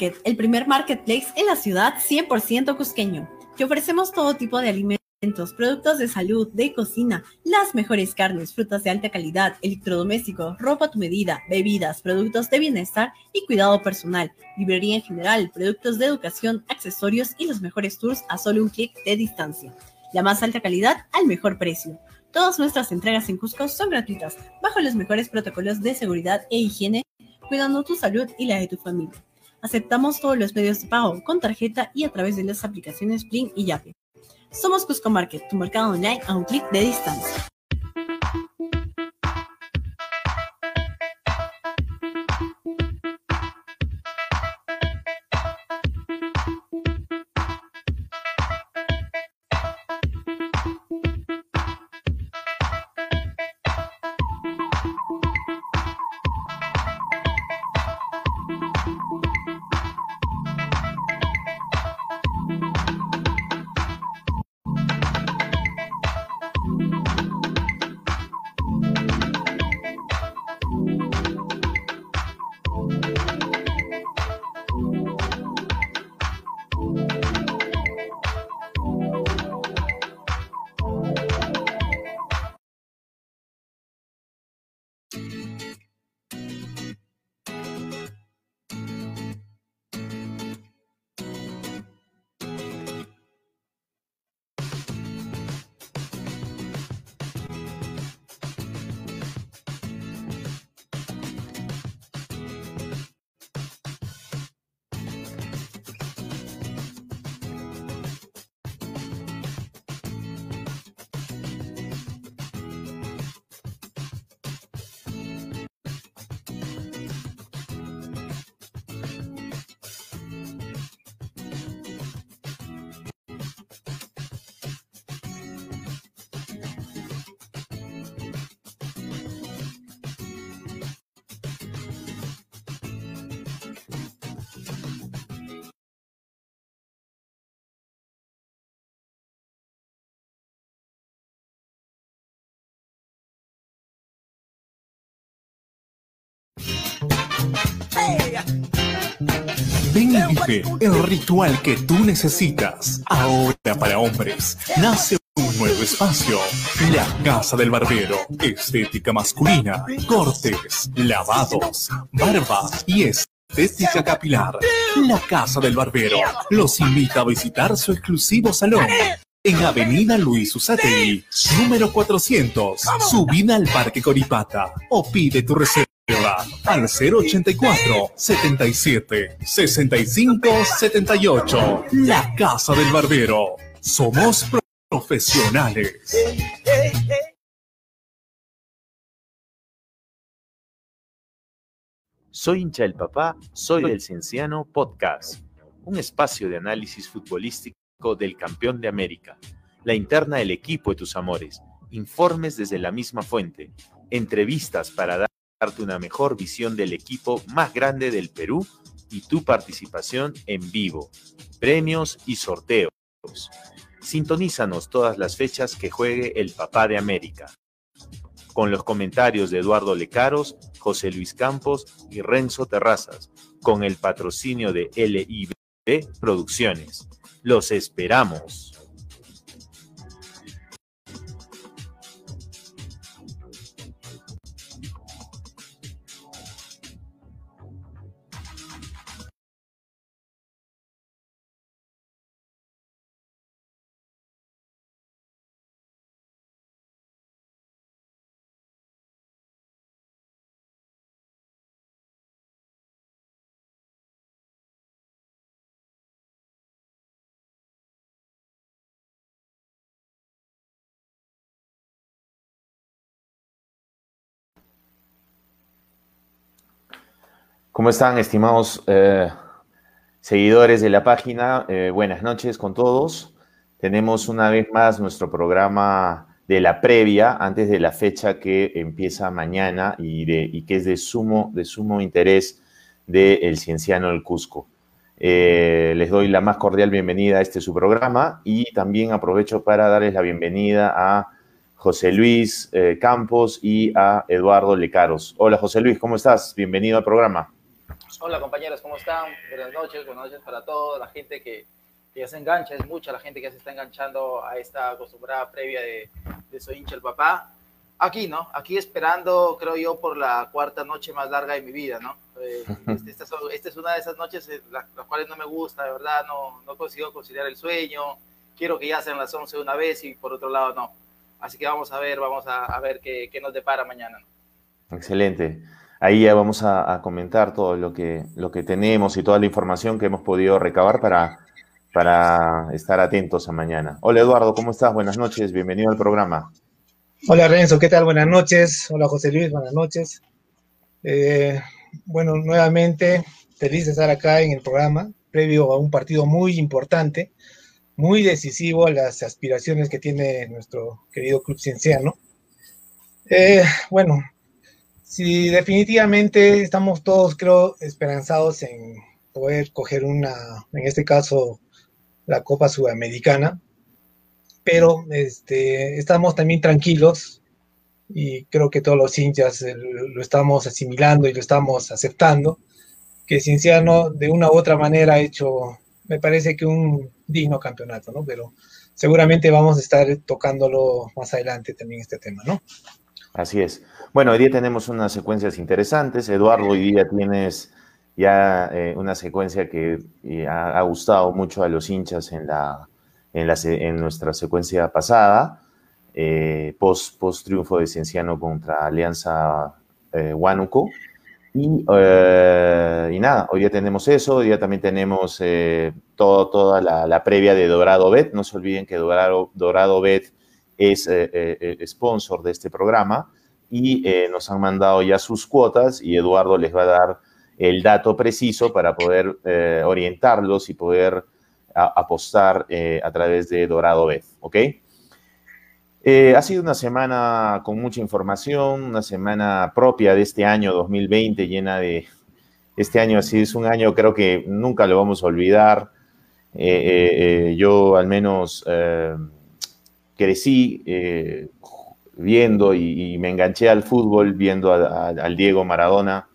El primer marketplace en la ciudad 100% cusqueño. Te ofrecemos todo tipo de alimentos, productos de salud, de cocina, las mejores carnes, frutas de alta calidad, electrodomésticos, ropa a tu medida, bebidas, productos de bienestar y cuidado personal, librería en general, productos de educación, accesorios y los mejores tours a solo un clic de distancia. La más alta calidad al mejor precio. Todas nuestras entregas en Cusco son gratuitas, bajo los mejores protocolos de seguridad e higiene, cuidando tu salud y la de tu familia. Aceptamos todos los medios de pago con tarjeta y a través de las aplicaciones Plin y Yape. Somos Cusco Market, tu mercado online a un clic de distancia. Ven y vive el ritual que tú necesitas. Ahora para hombres, nace un nuevo espacio. La Casa del Barbero. Estética masculina, cortes, lavados, barba y estética capilar. La Casa del Barbero los invita a visitar su exclusivo salón en Avenida Luis Usategui, número 400, subida al Parque Coripata o pide tu reserva al 084 77 65 78. La Casa del Barbero. Somos profesionales. Soy hincha del papá, soy del Cienciano Podcast, un espacio de análisis futbolístico del campeón de América, la interna del equipo de tus amores, informes desde la misma fuente, entrevistas para una mejor visión del equipo más grande del Perú y tu participación en vivo, premios y sorteos. Sintonízanos todas las fechas que juegue el Papá de América. Con los comentarios de Eduardo Lecaros, José Luis Campos y Renzo Terrazas, con el patrocinio de LIB Producciones. Los esperamos. ¿Cómo están, estimados eh, seguidores de la página? Eh, buenas noches con todos. Tenemos una vez más nuestro programa de la previa antes de la fecha que empieza mañana y, de, que es de sumo, de sumo interés del Cienciano del Cusco. Eh, les doy la más cordial bienvenida a este su programa y también aprovecho para darles la bienvenida a José Luis Campos y a Eduardo Lecaros. Hola José Luis, ¿cómo estás? Bienvenido al programa. Hola compañeros, ¿cómo están? Buenas noches, buenas noches para todos, la gente que, ya se engancha, es mucha la gente que se está enganchando a esta acostumbrada previa de, de Soy hincha el papá. Aquí, ¿no? Aquí esperando, creo yo, por la cuarta noche más larga de mi vida, ¿no? Eh, este, esta, es, una de esas noches en las, cuales no me gusta, de verdad, no, no consigo conciliar el sueño, quiero que ya sean las 11 una vez y por otro lado no. Así que vamos a ver, vamos a, a ver qué, qué, nos depara mañana. Excelente. Ahí ya vamos a, comentar todo lo que, lo que tenemos y toda la información que hemos podido recabar para, para estar atentos a mañana. Hola Eduardo, ¿cómo estás? Buenas noches, bienvenido al programa. Hola Renzo, ¿qué tal? Buenas noches. Hola José Luis, buenas noches. Eh, bueno, nuevamente feliz de estar acá en el programa, previo a un partido muy importante, muy decisivo a las aspiraciones que tiene nuestro querido club cienciano. Eh, bueno, Sí, definitivamente estamos todos, creo, esperanzados en poder coger una, en este caso, la Copa Sudamericana, pero este, estamos también tranquilos y creo que todos los hinchas lo estamos asimilando y lo estamos aceptando, que Cienciano de una u otra manera ha hecho, me parece que un digno campeonato, ¿no? Pero seguramente vamos a estar tocándolo más adelante también este tema, ¿no? Así es. Bueno, hoy día tenemos unas secuencias interesantes. Eduardo, hoy día tienes ya eh, una secuencia que eh, ha, gustado mucho a los hinchas en, la, en, la, en nuestra secuencia pasada, eh, post, post, triunfo de Cienciano contra Alianza Huánuco. Y, y, nada, hoy día tenemos eso, hoy día también tenemos todo, toda la, la, previa de Dorado Bet. No se olviden que Dorado, Dorado Bet es sponsor de este programa y eh, nos han mandado ya sus cuotas y Eduardo les va a dar el dato preciso para poder eh, orientarlos y poder apostar eh, a través de Dorado Bet, ¿ok? ha sido una semana con mucha información, una semana propia de este año 2020, llena de... Este año así es un año creo que nunca lo vamos a olvidar. yo al menos crecí viendo y, me enganché al fútbol viendo al Diego Maradona,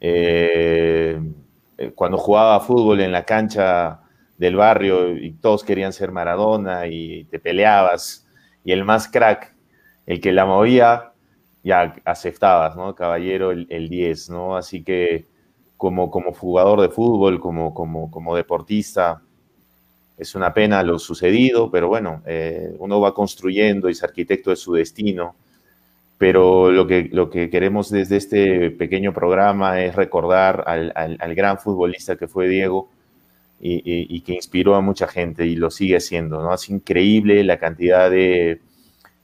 Eh, eh, cuando jugaba fútbol en la cancha del barrio y todos querían ser Maradona y te peleabas y el más crack, el que la movía, ya aceptabas, ¿no? Caballero el, 10, ¿no? Así que como, como jugador de fútbol, como, como, como deportista, es una pena lo sucedido, pero bueno, eh, uno va construyendo y es arquitecto de su destino. Pero lo que, lo que queremos desde este pequeño programa es recordar al, al, gran futbolista que fue Diego y, que inspiró a mucha gente y lo sigue haciendo. ¿no? Es increíble la cantidad de,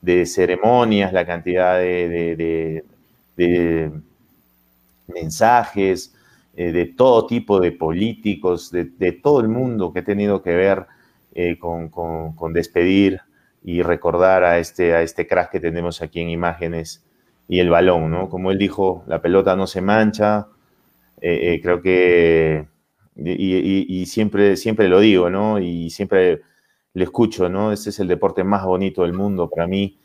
de ceremonias, la cantidad de, de, mensajes, eh, de todo tipo de políticos, de, todo el mundo que ha tenido que ver eh, con, con, despedir y recordar a este, a este crack que tenemos aquí en imágenes y el balón, ¿no? Como él dijo, la pelota no se mancha, eh, creo que, y, y, siempre, siempre lo digo, ¿no? Y siempre le escucho, ¿no? Este es el deporte más bonito del mundo para mí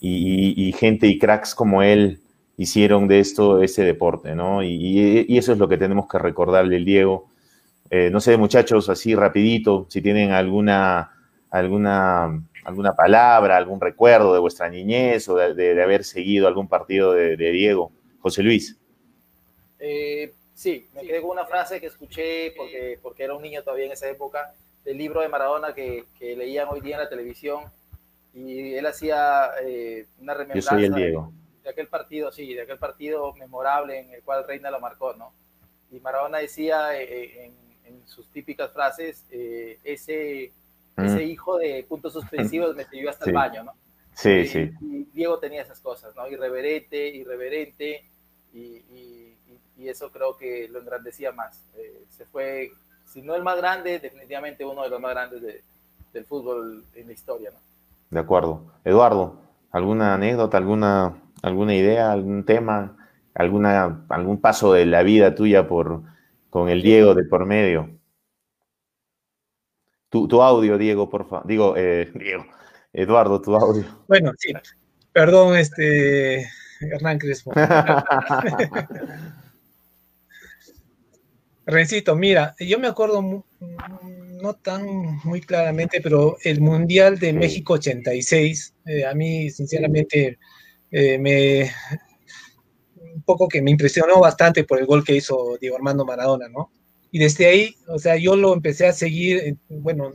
y, gente y cracks como él hicieron de esto ese deporte, ¿no? Y, eso es lo que tenemos que recordarle el Diego. Eh, no sé, muchachos, así rapidito, si tienen alguna, alguna, alguna palabra, algún recuerdo de vuestra niñez o de, haber seguido algún partido de, Diego. José Luis. Eh, sí, me quedé con una frase que escuché porque, porque era un niño todavía en esa época, del libro de Maradona que, que leían hoy día en la televisión, y él hacía eh, una remembranza de, aquel partido, sí, de aquel partido memorable en el cual Reina lo marcó, ¿no? Y Maradona decía eh, eh, en, sus típicas frases, ese, mm. ese hijo de puntos suspensivos me siguió hasta el baño, ¿no? Sí, sí. Y Diego tenía esas cosas, ¿no? Irreverente, irreverente, y, y, eso creo que lo engrandecía más. se fue, si no el más grande, definitivamente uno de los más grandes de, del fútbol en la historia, ¿no? De acuerdo. Eduardo, ¿alguna anécdota, alguna, alguna idea, algún tema, alguna, algún paso de la vida tuya por, con el Diego de por medio? Tu, audio, Diego, por favor. Digo, eh, Diego, Eduardo, tu audio. Bueno, sí. Perdón, este, Hernán Crespo. Rencito, mira, yo me acuerdo no tan muy claramente, pero el Mundial de México 86, eh, a mí sinceramente eh, me un poco que me impresionó bastante por el gol que hizo Diego Armando Maradona, ¿no? Y desde ahí, o sea, yo lo empecé a seguir, bueno,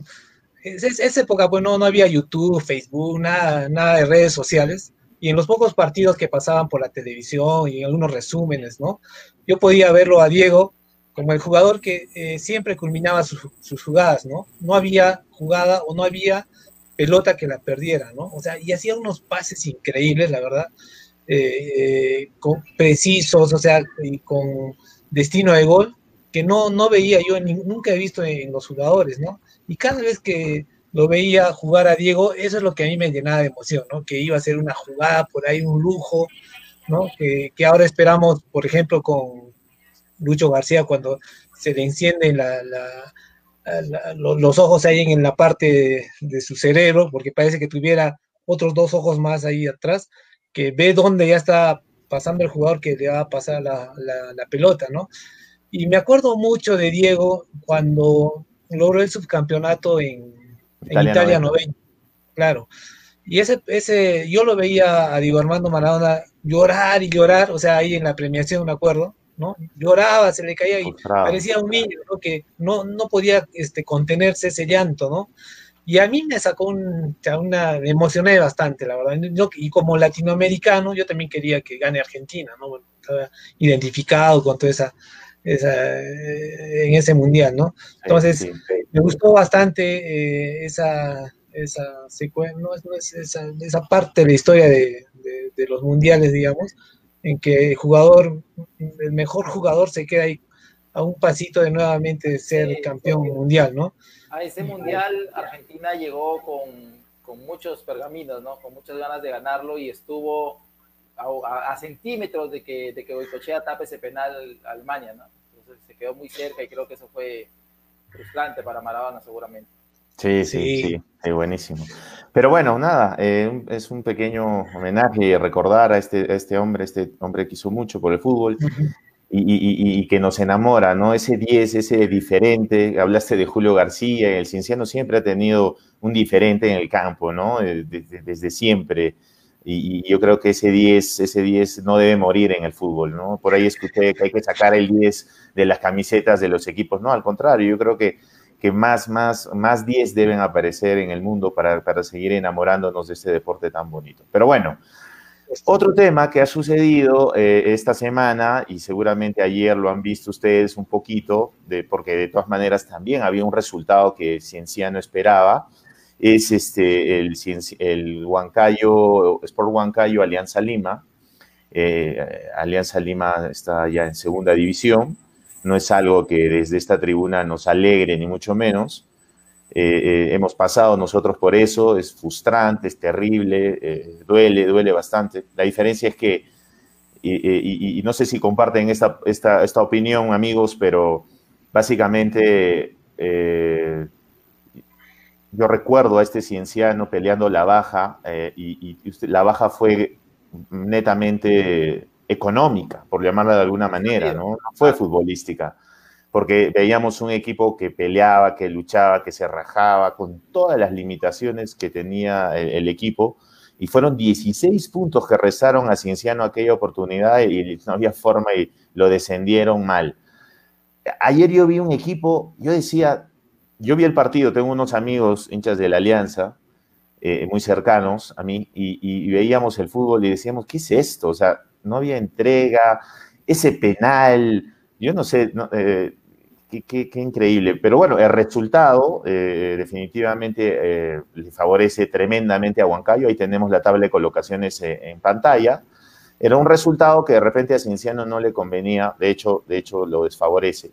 es, esa época, bueno, no había YouTube, Facebook, nada, nada de redes sociales, y en los pocos partidos que pasaban por la televisión y algunos resúmenes, ¿no? Yo podía verlo a Diego como el jugador que eh, siempre culminaba sus jugadas, ¿no? No había jugada o no había pelota que la perdiera, ¿no? O sea, y hacía unos pases increíbles, la verdad, eh, con, precisos, o sea, y con destino de gol, que no, no veía yo, nunca he visto en, los jugadores, ¿no? Y cada vez que lo veía jugar a Diego, eso es lo que a mí me llenaba de emoción, ¿no? Que iba a ser una jugada por ahí, un lujo, ¿no? Que, ahora esperamos, por ejemplo, con, Lucho García cuando se le los ojos ahí en la parte de, su cerebro, porque parece que tuviera otros dos ojos más ahí atrás, que ve dónde ya está pasando el jugador que le va a pasar la, pelota, ¿no? Y me acuerdo mucho de Diego cuando logró el subcampeonato en, Italia, 90. Claro. Y ese, ese, yo lo veía a Diego Armando Maradona llorar y llorar, o sea, ahí en la premiación, me acuerdo, ¿no? Lloraba, se le caía y parecía un niño, Que no, no podía este, contenerse ese llanto, ¿no? Y a mí me sacó un, una, me emocioné bastante, la verdad. y como latinoamericano, yo también quería que gane Argentina, ¿no? estaba identificado con toda esa, esa, eh, en ese mundial, ¿no? Entonces, me gustó bastante eh, esa, esa secuencia, no, es, esa, esa, parte de la historia de, de los mundiales, digamos, en que el jugador, el mejor jugador se queda ahí a un pasito de nuevamente ser campeón mundial, ¿no? A ese mundial Argentina llegó con, con, muchos pergaminos, ¿no? Con muchas ganas de ganarlo y estuvo a, centímetros de que, de que Boicochea tape ese penal a Alemania, ¿no? Entonces se quedó muy cerca y creo que eso fue frustrante para Maradona seguramente. Sí, sí, sí, buenísimo. Pero bueno, nada, eh, es un pequeño homenaje y recordar a este, este hombre, este hombre que hizo mucho por el fútbol. y, que nos enamora, ¿no? Ese 10, ese diferente, hablaste de Julio García, el Cienciano siempre ha tenido un diferente en el campo, ¿no? Eh, desde, siempre. Y, yo creo que ese 10, ese 10 no debe morir en el fútbol, ¿no? Por ahí escuché que hay que sacar el 10 de las camisetas de los equipos. No, al contrario, yo creo que, que más, más, más 10 deben aparecer en el mundo para, para seguir enamorándonos de este deporte tan bonito. Pero bueno, otro tema que ha sucedido eh, esta semana, y seguramente ayer lo han visto ustedes un poquito, de, porque de todas maneras también había un resultado que Cienciano esperaba, es este, el, el Huancayo, Sport Huancayo Alianza Lima. Eh, Alianza Lima está ya en segunda división. No es algo que desde esta tribuna nos alegre, ni mucho menos. Eh, eh, hemos pasado nosotros por eso, es frustrante, es terrible, eh, duele, duele bastante. La diferencia es que, y, no sé si comparten esta, esta, esta opinión, amigos, pero básicamente yo recuerdo a este cienciano peleando la baja y, la baja fue netamente económica, por llamarla de alguna manera, ¿no? No fue futbolística porque veíamos un equipo que peleaba, que luchaba, que se rajaba, con todas las limitaciones que tenía el, equipo. Y fueron 16 puntos que rezaron a Cienciano aquella oportunidad y no había forma y lo descendieron mal. Ayer yo vi un equipo, yo decía, yo vi el partido, tengo unos amigos hinchas de la Alianza, eh, muy cercanos a mí, y, veíamos el fútbol y decíamos, ¿qué es esto? O sea, no había entrega, ese penal, yo no sé, eh, Qué, increíble. Pero bueno, el resultado eh, definitivamente eh, le favorece tremendamente a Huancayo. Ahí tenemos la tabla de colocaciones eh, en pantalla. Era un resultado que de repente a Cienciano no le convenía, de hecho, de hecho lo desfavorece.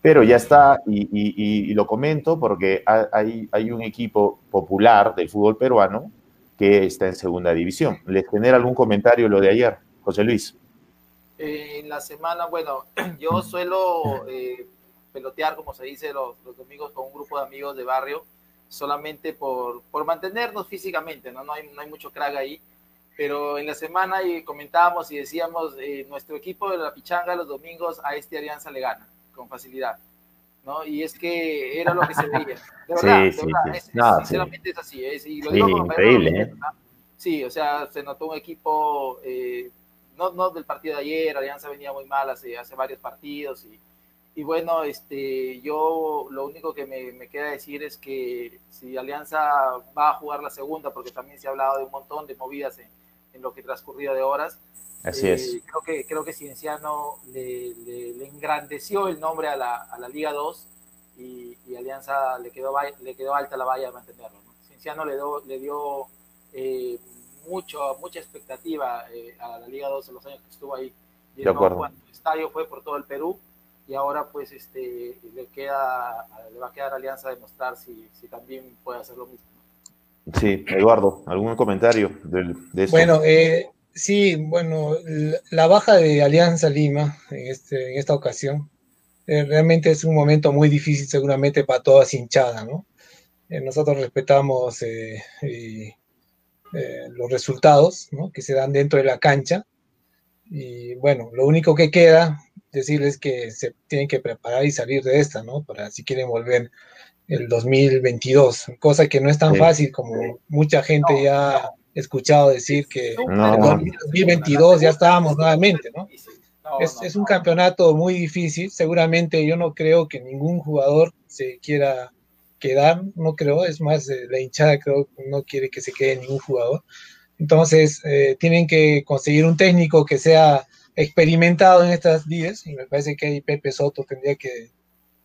Pero ya está, y, lo comento porque hay, hay un equipo popular del fútbol peruano que está en segunda división. ¿Les genera algún comentario lo de ayer, José Luis? en la semana, bueno, yo suelo pelotear, como se dice los, domingos, con un grupo de amigos de barrio, solamente por, por mantenernos físicamente, ¿no? No hay, no hay mucho crack ahí. Pero en la semana y comentábamos y decíamos, eh, nuestro equipo de la Pichanga los domingos a este Alianza le gana, con facilidad. ¿no? Y es que era lo que se veía. De verdad, de verdad. sinceramente es así. Es, y lo digo increíble, ¿eh? Sí, o sea, se notó un equipo, eh, no, no del partido de ayer, Alianza venía muy mal hace, hace varios partidos y y bueno, este, yo lo único que me, queda decir es que si Alianza va a jugar la segunda, porque también se ha hablado de un montón de movidas en, lo que transcurrido de horas, Así es. Eh, creo que, creo que Cienciano le, le, engrandeció el nombre a la, a la Liga 2 y, Alianza le quedó, le quedó alta la valla de mantenerlo. Cienciano le, le dio eh, mucho, mucha expectativa eh, a la Liga 2 en los años que estuvo ahí. de acuerdo. Cuando el estadio fue por todo el Perú y ahora pues este, le, queda, le va a quedar Alianza demostrar si, si también puede hacer lo mismo. Sí, Eduardo, ¿algún comentario de, de Bueno, eh, sí, bueno, la baja de Alianza Lima en, este, en esta ocasión eh, realmente es un momento muy difícil seguramente para todas hinchadas, ¿no? Eh, nosotros respetamos los resultados ¿no? que se dan dentro de la cancha. Y bueno, lo único que queda decirles que se tienen que preparar y salir de esta, ¿no? Para si quieren volver el 2022, cosa que no es tan fácil como mucha gente ya ha escuchado decir que en el 2022 ya estábamos nuevamente, ¿no? Es, es, un campeonato muy difícil, seguramente yo no creo que ningún jugador se quiera quedar, no creo, es más, eh, la hinchada creo no quiere que se quede ningún jugador. Entonces, eh, tienen que conseguir un técnico que sea experimentado en estas días y me parece que ahí Pepe Soto tendría que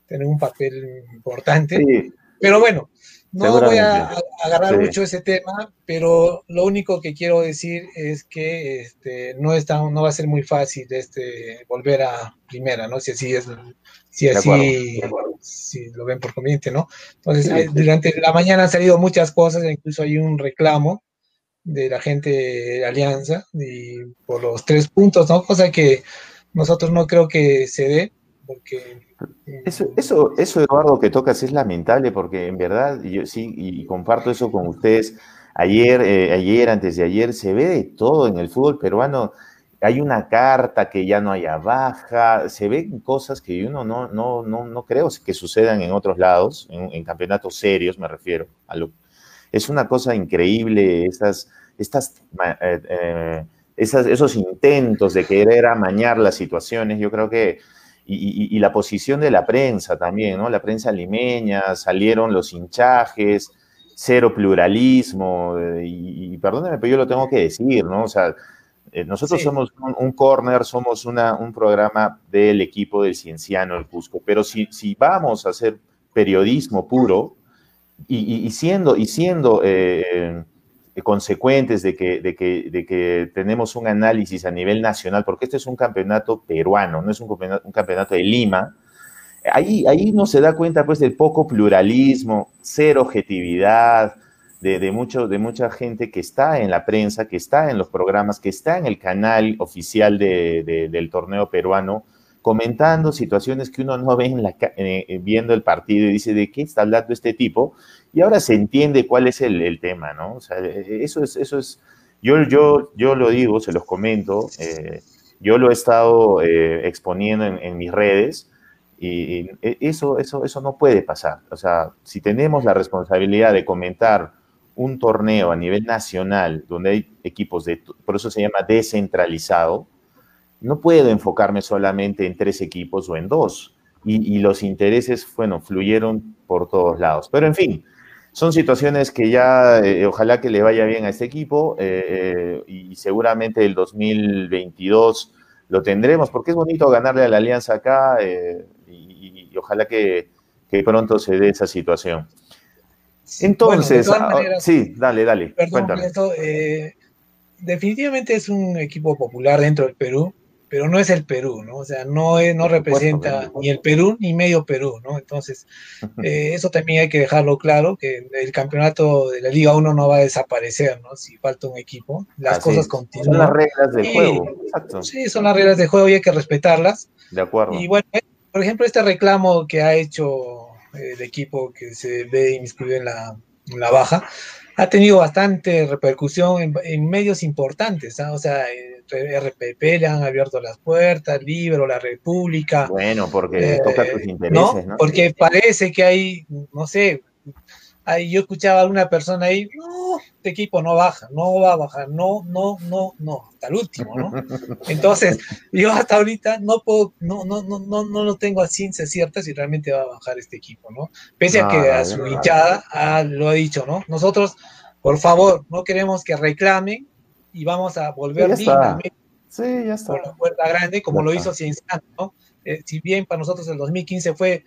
tener un papel importante. Pero bueno, no voy a, agarrar mucho ese tema, pero lo único que quiero decir es que este, no, está, no va a ser muy fácil este, volver a primera, ¿no? Si así es, si así si lo ven por conveniente, ¿no? Entonces, eh, durante la mañana han salido muchas cosas, incluso hay un reclamo de la gente de Alianza y por los tres puntos, ¿no? Cosa que nosotros no creo que se dé, porque... Eso, eso, eso, Eduardo, que tocas es lamentable, porque en verdad, yo sí, y comparto eso con ustedes, ayer, eh, ayer, antes de ayer, se ve de todo en el fútbol peruano, hay una carta que ya no haya baja, se ven cosas que uno no, no, no, no creo que sucedan en otros lados, en, campeonatos serios me refiero. A lo, es una cosa increíble estas, estas, eh, eh, esos intentos de querer amañar las situaciones, yo creo que, y, la posición de la prensa también, ¿no? La prensa limeña, salieron los hinchajes, cero pluralismo, eh, y, y pero yo lo tengo que decir, ¿no? O sea, eh, nosotros somos un, corner, somos una, un programa del equipo del Cienciano el Cusco, pero si, si vamos a hacer periodismo puro y, siendo, y siendo eh, eh, consecuentes de que, de, que, de que, tenemos un análisis a nivel nacional, porque este es un campeonato peruano, no es un campeonato, un campeonato de Lima, ahí, ahí no se da cuenta pues del poco pluralismo, cero objetividad, de, mucho, de mucha gente que está en la prensa, que está en los programas, que está en el canal oficial del torneo peruano, comentando situaciones que uno no ve en la, eh, viendo el partido y dice, ¿de qué está hablando este tipo? Y ahora se entiende cuál es el, tema, ¿no? O sea, eh, eso es, eso es, yo, yo, yo lo digo, se los comento, eh, yo lo he estado exponiendo en, mis redes, y, eso, eso, eso no puede pasar. O sea, si tenemos la responsabilidad de comentar un torneo a nivel nacional donde hay equipos de, por eso se llama descentralizado, no puedo enfocarme solamente en tres equipos o en dos. Y, los intereses, bueno, fluyeron por todos lados. Pero en fin, son situaciones que ya, eh, ojalá que le vaya bien a este equipo eh, eh, y seguramente el 2022 lo tendremos, porque es bonito ganarle a la Alianza acá y, ojalá que, que pronto se dé esa situación. Entonces, ah, sí, dale, dale. Perdón, eh, definitivamente es un equipo popular dentro del Perú, pero no es el Perú, ¿no? O sea, no, no representa ni el Perú ni medio Perú, ¿no? Entonces, eh, eso también hay que dejarlo claro, que el campeonato de la Liga 1 no va a desaparecer, ¿no? Si falta un equipo, las cosas continúan. Son las reglas del juego, exacto. Sí, son las reglas del juego y hay que respetarlas. De acuerdo. Y bueno, por ejemplo, este reclamo que ha hecho el equipo que se ve inmiscuido en la, en la baja, ha tenido bastante repercusión en, medios importantes, ¿ah? o sea, RPP le han abierto las puertas, Libro, La República. Bueno, porque eh, toca tus intereses, ¿no? Porque parece que hay, no sé, ahí yo escuchaba a una persona ahí, no, este equipo no baja, no va a bajar, no, no, no, no, hasta el último, ¿no? Entonces, yo hasta ahorita no puedo, no, no, no, no, no lo tengo a ciencia cierta si realmente va a bajar este equipo, ¿no? Pese a que a su hinchada ah, lo ha dicho, ¿no? Nosotros, por favor, no queremos que reclamen y vamos a volver dignamente sí, ya está. por la puerta grande, como lo hizo Cienciano, ¿no? Eh, si bien para nosotros el 2015 fue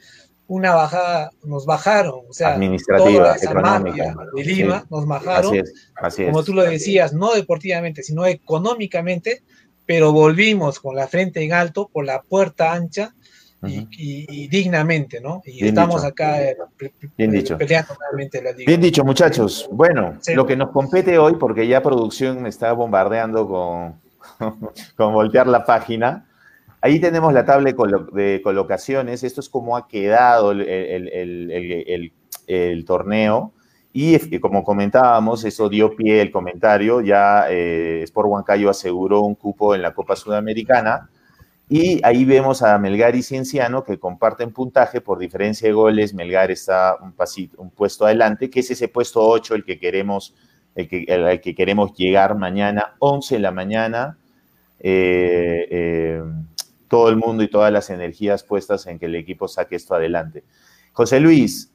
una bajada, nos bajaron, o sea, administrativa, económica de Lima, nos bajaron, así es, como tú lo decías, no deportivamente, sino económicamente, pero volvimos con la frente en alto, por la puerta ancha y, dignamente, ¿no? Y estamos acá eh, Bien dicho. peleando realmente la liga. Bien dicho, muchachos. Bueno, lo que nos compete hoy, porque ya producción me está bombardeando con, con voltear la página, Ahí tenemos la tabla de colocaciones. Esto es como ha quedado el, torneo. Y como comentábamos, eso dio pie el comentario. Ya eh, Sport Huancayo aseguró un cupo en la Copa Sudamericana. Y ahí vemos a Melgar y Cienciano que comparten puntaje por diferencia de goles. Melgar está un, pasito, un puesto adelante, que es ese puesto 8 el que queremos, el que, el, que queremos llegar mañana, 11 de la mañana. Eh, eh, todo el mundo y todas las energías puestas en que el equipo saque esto adelante. José Luis,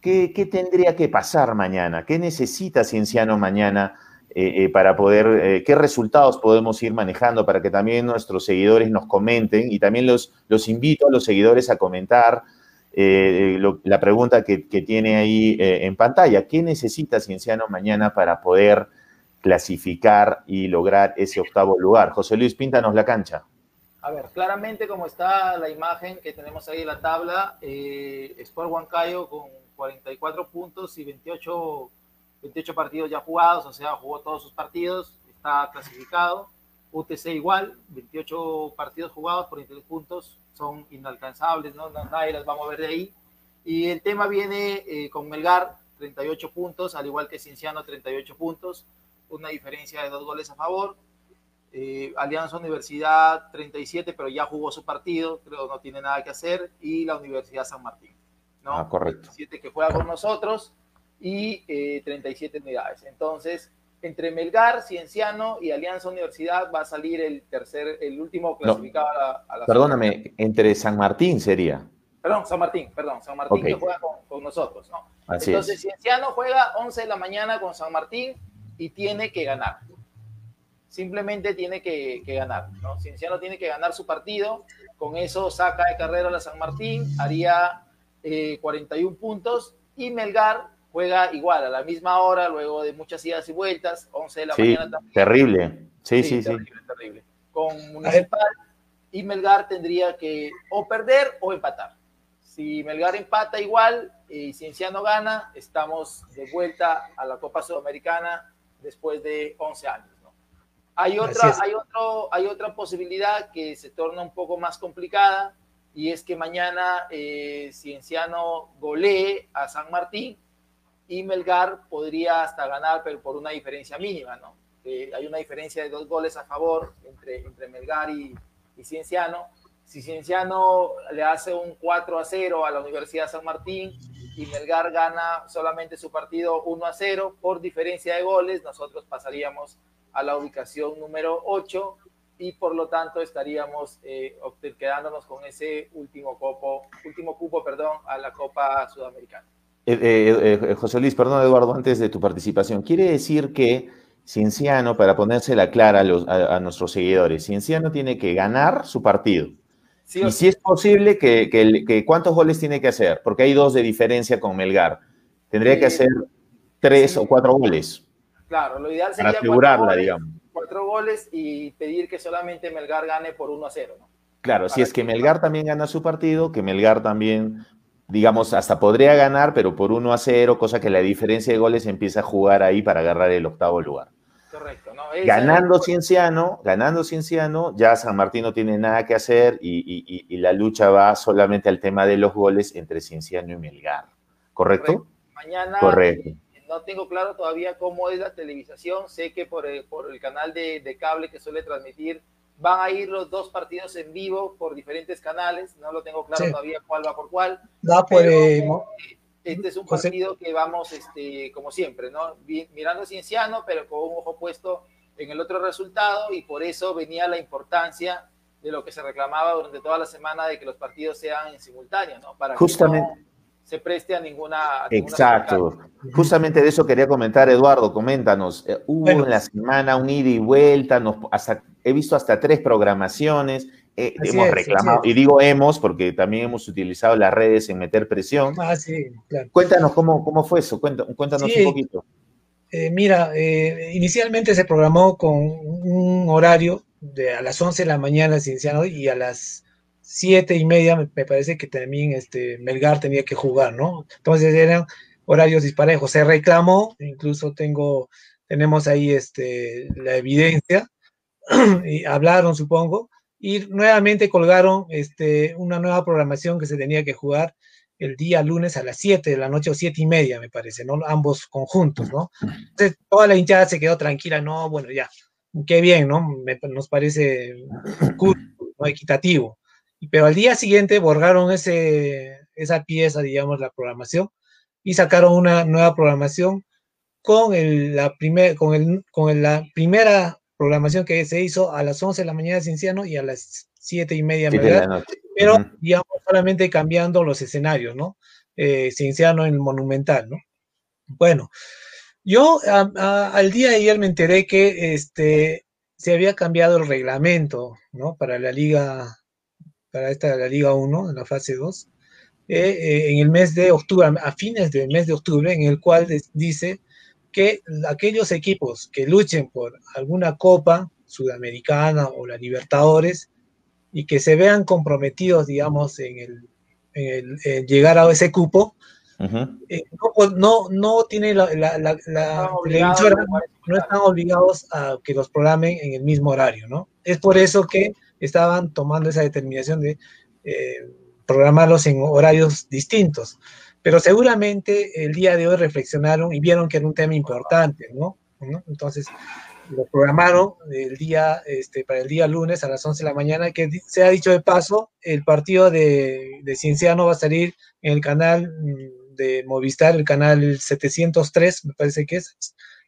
¿qué, tendría que pasar mañana? ¿Qué necesita Cienciano mañana eh, eh, para poder, eh, qué resultados podemos ir manejando para que también nuestros seguidores nos comenten? Y también los, los invito a los seguidores a comentar la pregunta que, que tiene ahí en pantalla. ¿Qué necesita Cienciano mañana para poder clasificar y lograr ese octavo lugar? José Luis, píntanos la cancha. A ver, claramente como está la imagen que tenemos ahí en la tabla, eh, Sport Huancayo con 44 puntos y 28, 28 partidos ya jugados, o sea, jugó todos sus partidos, está clasificado. UTC igual, 28 partidos jugados por 23 puntos, son inalcanzables, ¿no? nadie las va a mover de ahí. Y el tema viene eh, con Melgar, 38 puntos, al igual que Cinciano, 38 puntos, una diferencia de dos goles a favor. Eh, Alianza Universidad 37, pero ya jugó su partido, creo no tiene nada que hacer, y la Universidad San Martín. ¿no? Ah, correcto. 37 que juega con nosotros y 37 unidades. Entonces, entre Melgar, Cienciano y Alianza Universidad va a salir el tercer, el último clasificado a la, Perdóname, entre San Martín sería. Perdón, San Martín, perdón, San Martín que juega con, nosotros, ¿no? Entonces, Cienciano juega 11 de la mañana con San Martín y tiene que ganar. Simplemente tiene que, ganar, ¿no? Cienciano tiene que ganar su partido, con eso saca de carrera a la San Martín, haría 41 eh, puntos y Melgar juega igual, a la misma hora, luego de muchas idas y vueltas, 11 de la mañana también. Terrible, sí, sí, sí. Terrible, terrible. Con Municipal y Melgar tendría que o perder o empatar. Si Melgar empata igual y Cienciano gana, estamos de vuelta a la Copa Sudamericana después de 11 años. Hay, otra, hay, otro, hay otra posibilidad que se torna un poco más complicada y es que mañana eh, Cienciano golee a San Martín y Melgar podría hasta ganar, pero por una diferencia mínima, ¿no? hay una diferencia de dos goles a favor entre, entre Melgar y, Cienciano. Si Cienciano le hace un 4 a 0 a la Universidad San Martín y Melgar gana solamente su partido 1 a 0 por diferencia de goles, nosotros pasaríamos a la ubicación número 8 y por lo tanto estaríamos eh, quedándonos con ese último, copo, último cupo perdón, a la Copa Sudamericana. Eh, eh, eh, José Luis, perdón Eduardo, antes de tu participación, quiere decir que Cienciano, para ponérsela clara a, nuestros seguidores, Cienciano tiene que ganar su partido. y si es posible, que, ¿cuántos goles tiene que hacer? Porque hay dos de diferencia con Melgar. Tendría que hacer tres o cuatro goles. Claro, lo ideal sería asegurarla, cuatro goles, digamos. cuatro goles y pedir que solamente Melgar gane por 1 a 0. Claro, si es que Melgar también gana su partido, que Melgar también digamos, hasta podría ganar, pero por 1 a 0, cosa que la diferencia de goles empieza a jugar ahí para agarrar el octavo lugar. Correcto. ganando Cienciano, ganando Cienciano, ya San Martín no tiene nada que hacer y, la lucha va solamente al tema de los goles entre Cienciano y Melgar. ¿Correcto? Mañana Correcto. No tengo claro todavía cómo es la televisación. Sé que por el, por el canal de, de cable que suele transmitir Van a ir los dos partidos en vivo por diferentes canales. No lo tengo claro todavía cuál va por cuál. No, eh, este es un partido que vamos, este, como siempre, ¿no? Mirando Cienciano, pero con un ojo puesto en el otro resultado y por eso venía la importancia de lo que se reclamaba durante toda la semana de que los partidos sean en simultáneo, ¿no? Para Justamente. que no se preste a ninguna. Exacto. Justamente de eso quería comentar, Eduardo. Coméntanos. Eh, hubo en la semana un ida y vuelta, nos, hasta he visto hasta tres programaciones, eh, hemos reclamado, y digo hemos porque también hemos utilizado las redes en meter presión. Ah, sí, claro. Cuéntanos cómo, cómo fue eso, cuéntanos, un poquito. Eh, mira, eh, inicialmente se programó con un horario de a las 11 de la mañana Cienciano y a las siete y media me, parece que también este, Melgar tenía que jugar, ¿no? Entonces eran horarios disparejos. Se reclamó, incluso tengo, tenemos ahí este, la evidencia, y hablaron, supongo, y nuevamente colgaron este, una nueva programación que se tenía que jugar el día lunes a las 7 de la noche o siete y media, me parece, ¿no? Ambos conjuntos, ¿no? Entonces, toda la hinchada se quedó tranquila, no, bueno, ya, qué bien, ¿no? nos parece ¿no? equitativo. Pero al día siguiente borraron ese, esa pieza, digamos, la programación, y sacaron una nueva programación con, el, la, primer, con, el, con la primera programación que se hizo a las 11 de la mañana de Cienciano y a las 7 y media de la pero digamos solamente cambiando los escenarios, ¿no? Eh, Cienciano en el Monumental, ¿no? Bueno, yo al día de ayer me enteré que este, se había cambiado el reglamento, ¿no? Para la Liga, para esta, la Liga 1, en la fase 2, eh, eh, en el mes de octubre, a fines del mes de octubre, en el cual dice que aquellos equipos que luchen por alguna copa sudamericana o la Libertadores y que se vean comprometidos, digamos, en el, llegar a ese cupo, eh, no, no, tiene la, la, no están obligados a que los programen en el mismo horario, ¿no? Es por eso que estaban tomando esa determinación de eh, programarlos en horarios distintos pero seguramente el día de hoy reflexionaron y vieron que era un tema importante, ¿no? ¿no? Entonces, lo programaron el día, este, para el día lunes a las 11 de la mañana, que se ha dicho de paso, el partido de, de Cienciano va a salir en el canal mm, de Movistar, el canal 703, me parece que es,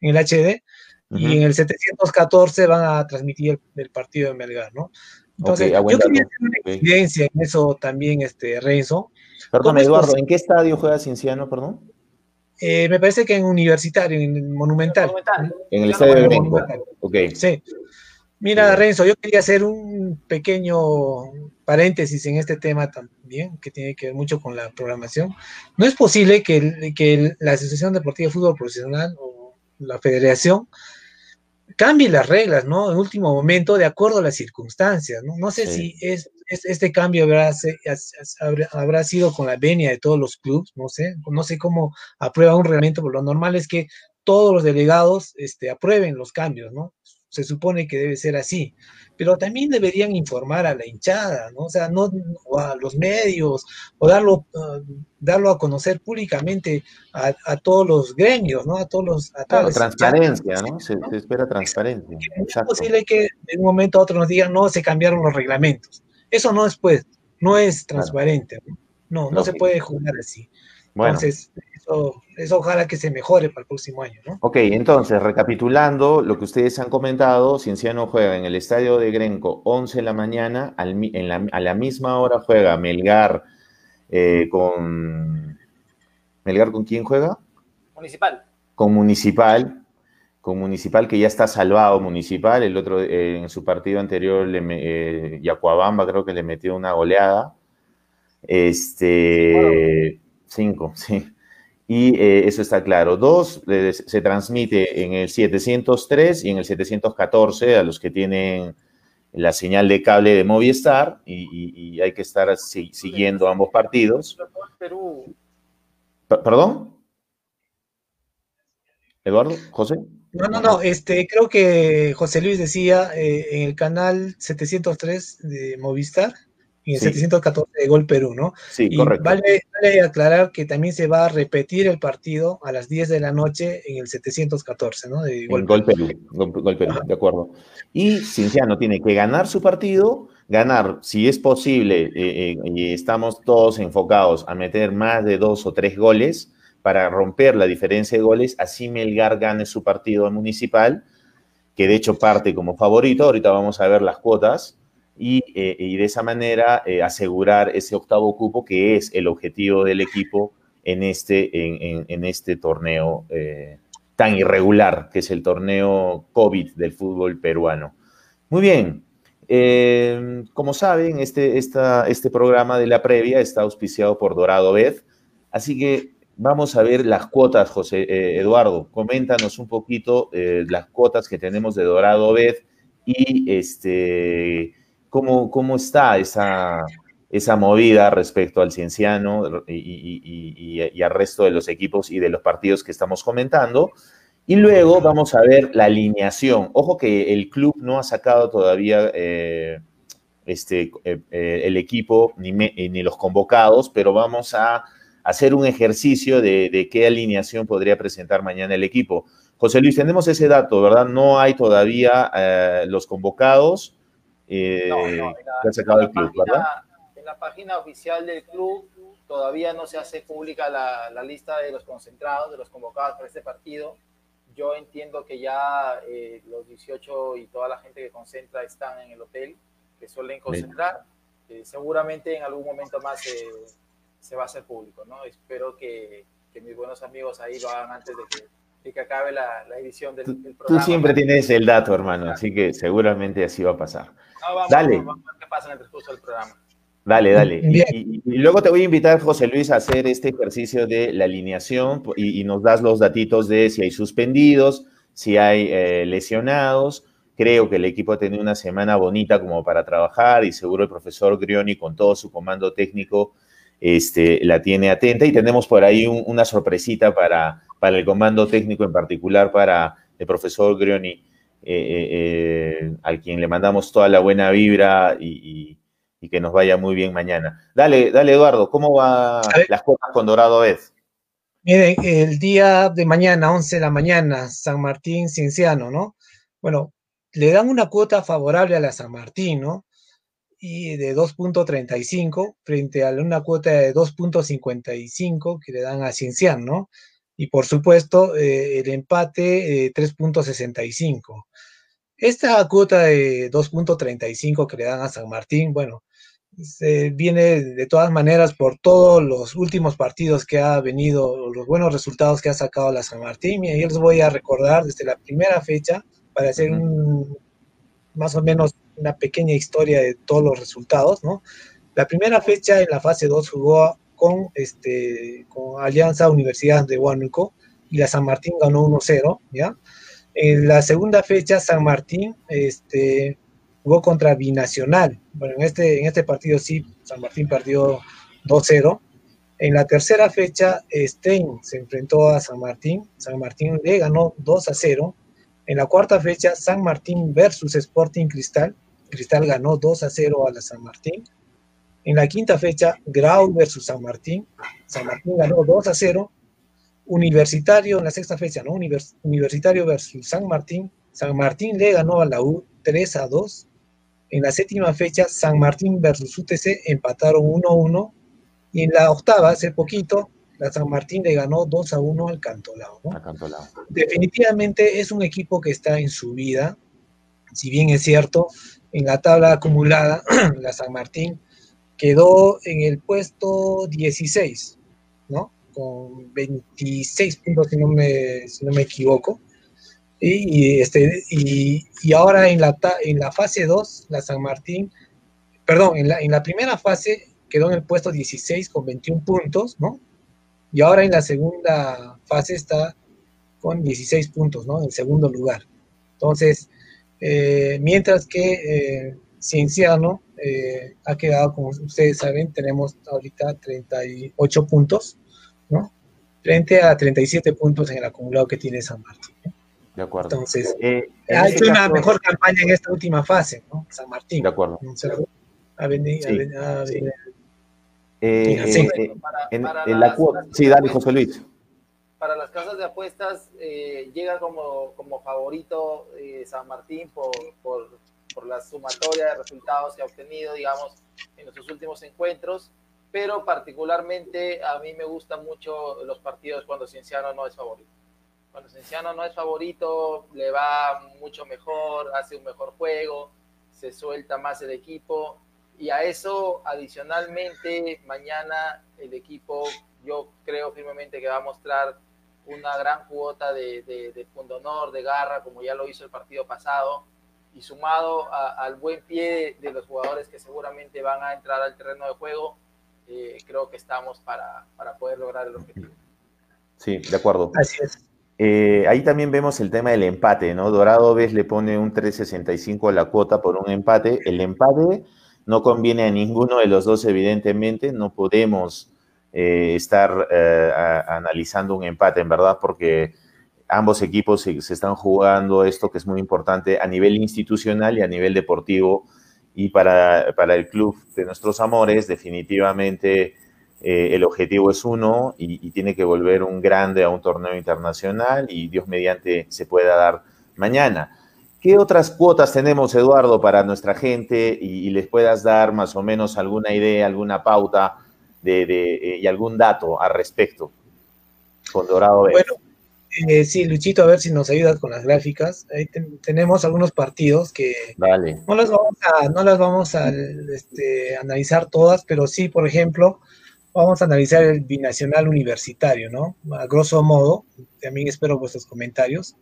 en el HD, y en el 714 van a transmitir el, partido de Melgar, ¿no? Entonces, yo quería hacer una evidencia en eso también, este, Renzo. Perdón, Eduardo, ¿en qué estadio juega Cienciano, perdón? Eh, me parece que en Universitario, en Monumental. En el estadio de Benco. Ok. Sí. Mira, Renzo, yo quería hacer un pequeño paréntesis en este tema también, que tiene que ver mucho con la programación. No es posible que, que la Asociación Deportiva de Fútbol Profesional o la Federación cambie las reglas, ¿no? En último momento, de acuerdo a las circunstancias, ¿no? No sé si es, este cambio habrá, habrá, sido con la venia de todos los clubes, no sé, no sé cómo aprueba un reglamento, pero lo normal es que todos los delegados este, aprueben los cambios, ¿no? Se supone que debe ser así pero también deberían informar a la hinchada, ¿no? O sea, no a los medios, o darlo, ah, darlo a conocer públicamente a, todos los gremios, ¿no? A todos los... A claro, transparencia, ¿no? Se, espera transparencia. Es posible que de un momento a otro nos digan, no, se cambiaron los reglamentos. Eso no es, pues, no es transparente, ¿no? No, no se puede jugar así. Entonces, eso, ojalá que se mejore para el próximo año, ¿no? Ok, entonces, recapitulando lo que ustedes han comentado, Cienciano juega en el estadio de Grenco 11 de la mañana, a la misma hora juega Melgar eh, con... ¿Melgar con quién juega? Municipal. Con Municipal, con Municipal que ya está salvado Municipal, el otro eh, en su partido anterior, le, eh, Yacuabamba creo que le metió una goleada. Este... Cinco, sí. Y eh, eso está claro. Dos, se transmite en el 703 y en el 714 a los que tienen la señal de cable de Movistar y, hay que estar siguiendo ambos partidos. ¿Perdón? ¿Eduardo? ¿José? No, no, no, este, creo que José Luis decía eh, en el canal 703 de Movistar y el 714 de Gol Perú, ¿no? Sí, correcto. Vale, aclarar que también se va a repetir el partido a las 10 de la noche en el 714, ¿no? De Gol, Perú. Gol, Perú, de acuerdo. Y Cinciano tiene que ganar su partido, ganar, si es posible, eh, eh, y estamos todos enfocados a meter más de dos o tres goles para romper la diferencia de goles, así Melgar gane su partido municipal, que de hecho parte como favorito, ahorita vamos a ver las cuotas, eh, y, de esa manera eh, asegurar ese octavo cupo que es el objetivo del equipo en este, en, este torneo eh, tan irregular que es el torneo COVID del fútbol peruano. Muy bien, como saben, este, este programa de la previa está auspiciado por Dorado Bet, así que vamos a ver las cuotas, José Eduardo, coméntanos un poquito las cuotas que tenemos de Dorado Bet y este cómo, está esa, esa movida respecto al Cienciano y, al resto de los equipos y de los partidos que estamos comentando. Y luego vamos a ver la alineación. Ojo que el club no ha sacado todavía eh, este, eh, eh, el equipo ni, ni, los convocados, pero vamos a hacer un ejercicio de, qué alineación podría presentar mañana el equipo. José Luis, tenemos ese dato, ¿verdad? No hay todavía los convocados eh, no, en la, página, En la página oficial del club todavía no se hace pública la, la, lista de los concentrados, de los convocados para este partido. Yo entiendo que ya eh, los 18 y toda la gente que concentra están en el hotel, que suelen concentrar. Eh, seguramente en algún momento más se va a hacer público, ¿no? Espero que, que mis buenos amigos ahí lo hagan antes de que que acabe la, edición del, programa. Tú siempre tienes el dato, hermano, así que seguramente así va a pasar. Dale. Vamos, a ver qué pasa en el del programa. Dale, dale. Y, luego te voy a invitar, José Luis, a hacer este ejercicio de la alineación y, nos das los datitos de si hay suspendidos, si hay eh, lesionados. Creo que el equipo ha tenido una semana bonita como para trabajar y seguro el profesor Grioni con todo su comando técnico este, la tiene atenta y tenemos por ahí una sorpresita para, para el comando técnico, en particular para el profesor Grioni, eh, eh, eh, al quien le mandamos toda la buena vibra y, que nos vaya muy bien mañana. Dale, dale Eduardo, ¿cómo va las cosas con Dorado Ed? Miren, el día de mañana, 11 de la mañana, San Martín Cienciano, ¿no? Bueno, le dan una cuota favorable a la San Martín, ¿no? Y de 2.35 frente a una cuota de 2.55 que le dan a Cienciano, ¿no? Y por supuesto, eh, el empate 3.65. Esta cuota de 2.35 que le dan a San Martín, bueno, se viene de todas maneras por todos los últimos partidos que ha venido, los buenos resultados que ha sacado la San Martín. Y yo les voy a recordar desde la primera fecha para hacer un, más o menos una pequeña historia de todos los resultados, ¿no? La primera fecha en la fase 2 jugó con, este, con Alianza Universidad de Huánuco y la San Martín ganó 1-0, ¿ya? En la segunda fecha, San Martín este, jugó contra Binacional. Bueno, en este, en este partido sí, San Martín perdió 2-0. En la tercera fecha, Stein se enfrentó a San Martín. San Martín le ganó 2 0. En la cuarta fecha, San Martín versus Sporting Cristal. Cristal ganó 2 0 a la San Martín. En la quinta fecha, Grau versus San Martín. San Martín ganó 2 0. Universitario en la sexta fecha, ¿no? Universitario versus San Martín. San Martín le ganó a la U 3 a 2. En la séptima fecha, San Martín versus UTC empataron 1-1. Y en la octava, hace poquito, la San Martín le ganó 2 a 1 al Cantolao. ¿no? Definitivamente es un equipo que está en su vida. Si bien es cierto, en la tabla acumulada, la San Martín quedó en el puesto 16, ¿no? con 26 puntos, si no me, si no me equivoco. Y, este, y, y, ahora en la, en la fase 2, la San Martín, perdón, en la, en la primera fase quedó en el puesto 16 con 21 puntos, ¿no? Y ahora en la segunda fase está con 16 puntos, ¿no? En segundo lugar. Entonces, eh, mientras que eh, Cienciano eh, ha quedado, como ustedes saben, tenemos ahorita 38 puntos Frente a 37 puntos en el acumulado que tiene San Martín. De acuerdo. Entonces, eh, ha hecho una mejor campaña en esta última fase, ¿no? San Martín. De acuerdo. Ha venido, sí. sí. dale, José Luis. Para las casas de apuestas, eh, llega como, como favorito eh, San Martín por, por, por la sumatoria de resultados que ha obtenido, digamos, en los últimos encuentros. Pero particularmente a mí me gustan mucho los partidos cuando Cienciano no es favorito. Cuando Cienciano no es favorito, le va mucho mejor, hace un mejor juego, se suelta más el equipo. Y a eso adicionalmente mañana el equipo yo creo firmemente que va a mostrar una gran cuota de, de, de honor, de garra, como ya lo hizo el partido pasado, y sumado al buen pie de los jugadores que seguramente van a entrar al terreno de juego, eh, creo que estamos para, para, poder lograr el objetivo. Sí, de acuerdo. Así es. Eh, ahí también vemos el tema del empate, ¿no? Dorado ves le pone un 3.65 a la cuota por un empate. El empate no conviene a ninguno de los dos, evidentemente. No podemos eh, estar analizando un empate, en verdad, porque ambos equipos se, están jugando esto que es muy importante a nivel institucional y a nivel deportivo y para, para el club de nuestros amores definitivamente eh, el objetivo es uno y, tiene que volver un grande a un torneo internacional y Dios mediante se pueda dar mañana. ¿Qué otras cuotas tenemos, Eduardo, para nuestra gente y, les puedas dar más o menos alguna idea, alguna pauta de, de eh, y algún dato al respecto con Dorado B? Bueno, eh, sí, Luchito, a ver si nos ayudas con las gráficas. Ahí tenemos algunos partidos que no las vamos a, no las vamos a este, analizar todas, pero sí, por ejemplo, vamos a analizar el binacional universitario, ¿no? A grosso modo, también espero vuestros comentarios.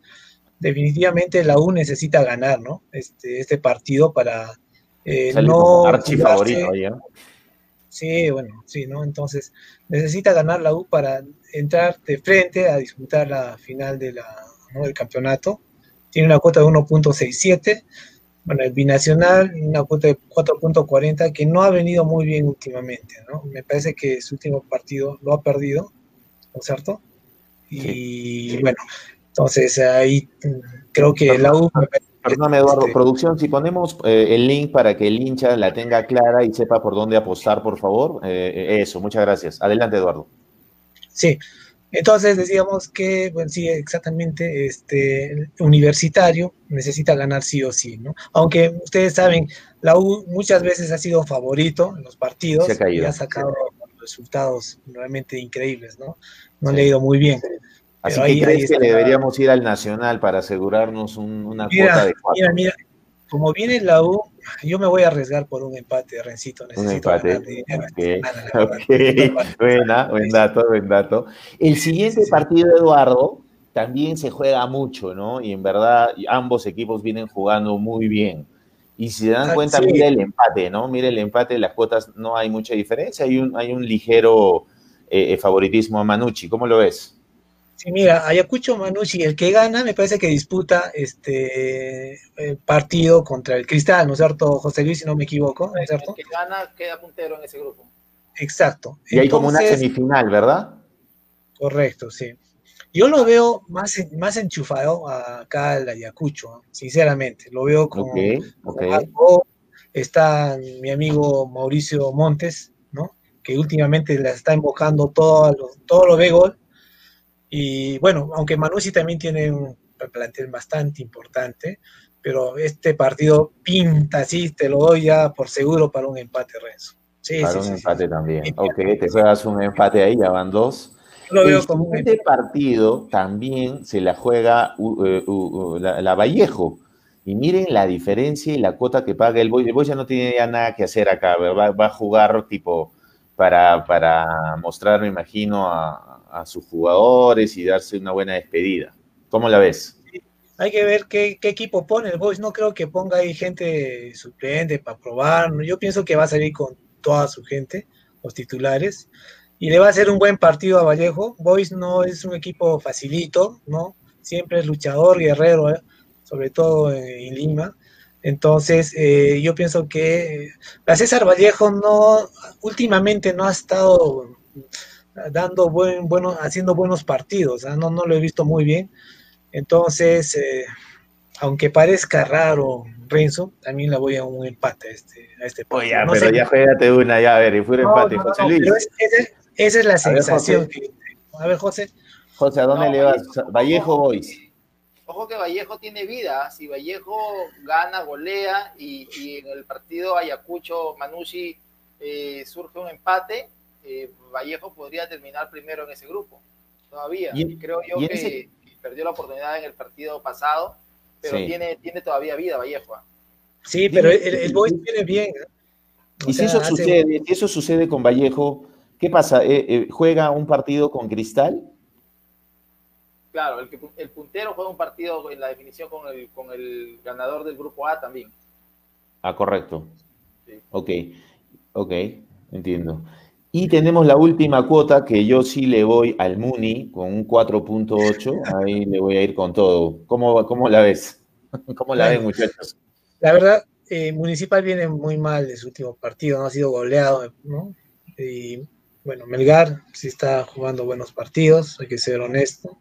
Definitivamente la U necesita ganar, ¿no? Este, este partido para eh, no. favorito Sí, bueno, sí, ¿no? Entonces, necesita ganar la U para entrar de frente a disputar la final de la, del campeonato. Tiene una cuota de 1.67. Bueno, el binacional, una cuota de 4.40, que no ha venido muy bien últimamente, ¿no? Me parece que su último partido lo ha perdido, ¿no es cierto? Y bueno, entonces ahí mm, creo que la U Perdóname, Eduardo, producción, si ponemos eh, el link para que el hincha la tenga clara y sepa por dónde apostar, por favor. Eh, eso, muchas gracias. Adelante, Eduardo. Sí, Entonces decíamos que, bueno, sí, exactamente, este, universitario necesita ganar sí o sí, ¿no? Aunque ustedes saben, la U muchas veces ha sido favorito en los partidos y ha sacado resultados realmente increíbles, ¿no? No le ha ido muy bien. Así que crees que deberíamos ir al Nacional para asegurarnos una cuota de cuatro. Mira, mira, como viene la U, yo me voy a arriesgar por un empate, Rencito. un empate. Buena, buen dato, buen dato. El siguiente partido, Eduardo, también se juega mucho, ¿no? Y en verdad ambos equipos vienen jugando muy bien. Y si se dan ah, cuenta, mire el empate, ¿no? Mire el empate, las cuotas no hay mucha diferencia, hay un, hay un ligero eh, eh, favoritismo a Manucci. ¿Cómo lo ves? Sí, mira, Ayacucho Manucci, el que gana, me parece que disputa este partido contra el Cristal, ¿no es cierto, José Luis, si no me equivoco? ¿no es cierto? El que gana queda puntero en ese grupo. Exacto. Y hay como una semifinal, ¿verdad? Correcto, sí. Yo lo veo más, más enchufado acá al Ayacucho, sinceramente. Lo veo como, está mi amigo Mauricio Montes, ¿no? Que últimamente la está invocando todo lo, todo lo ve gol y bueno, aunque Manucci también tiene un plantel bastante importante, pero este partido pinta así, te lo doy ya por seguro para un empate, Renzo. Sí, para un empate también. Ok, te juegas un empate ahí, ya van dos. Lo veo como este partido también se la juega eh, la, Vallejo. Y miren la diferencia y la cuota que paga el Boy. El Boy ya no tiene ya nada que hacer acá. Va, va a jugar tipo para, para mostrar, me imagino, a, a sus jugadores y darse una buena despedida. ¿Cómo la ves? Hay que ver qué, equipo pone el Boys. No creo que ponga ahí gente suplente para probar. Yo pienso que va a salir con toda su gente, los titulares, y le va a hacer un buen partido a Vallejo. Boys no es un equipo facilito, ¿no? Siempre es luchador, guerrero, ¿eh? sobre todo en, Lima. Entonces, eh, yo pienso que la César Vallejo no, últimamente no ha estado dando buen, bueno, haciendo buenos partidos, ¿ah? no, no lo he visto muy bien. Entonces, eh, aunque parezca raro, Renzo, también le voy a un empate a este, a este partido. Oye, pero ya juégate una, ya a ver, y fue un empate, José Luis. esa, es la sensación que A ver, José. José, ¿a dónde le vas? ¿Vallejo Boys? Ojo que Vallejo tiene vida, si Vallejo gana, golea y, y en el partido Ayacucho, Manucci eh, surge un empate, eh, Vallejo podría terminar primero en ese grupo. Todavía. Y, Creo yo que perdió la oportunidad en el partido pasado, pero tiene, tiene todavía vida Vallejo. ¿ah? Sí, pero el, el Boys viene bien. ¿eh? y si eso, sucede, eso sucede con Vallejo, ¿qué pasa? Eh, ¿Juega un partido con Cristal? Claro, el, el puntero juega un partido en la definición con el, con el ganador del grupo A también. Ah, correcto. Ok, ok, entiendo. Y tenemos la última cuota que yo sí le voy al Muni con un 4.8. Ahí le voy a ir con todo. ¿Cómo, cómo la ves? ¿Cómo la ven, muchachos? La verdad, eh, Municipal viene muy mal de su último partido, no ha sido goleado, ¿no? Y bueno, Melgar sí está jugando buenos partidos, hay que ser honesto,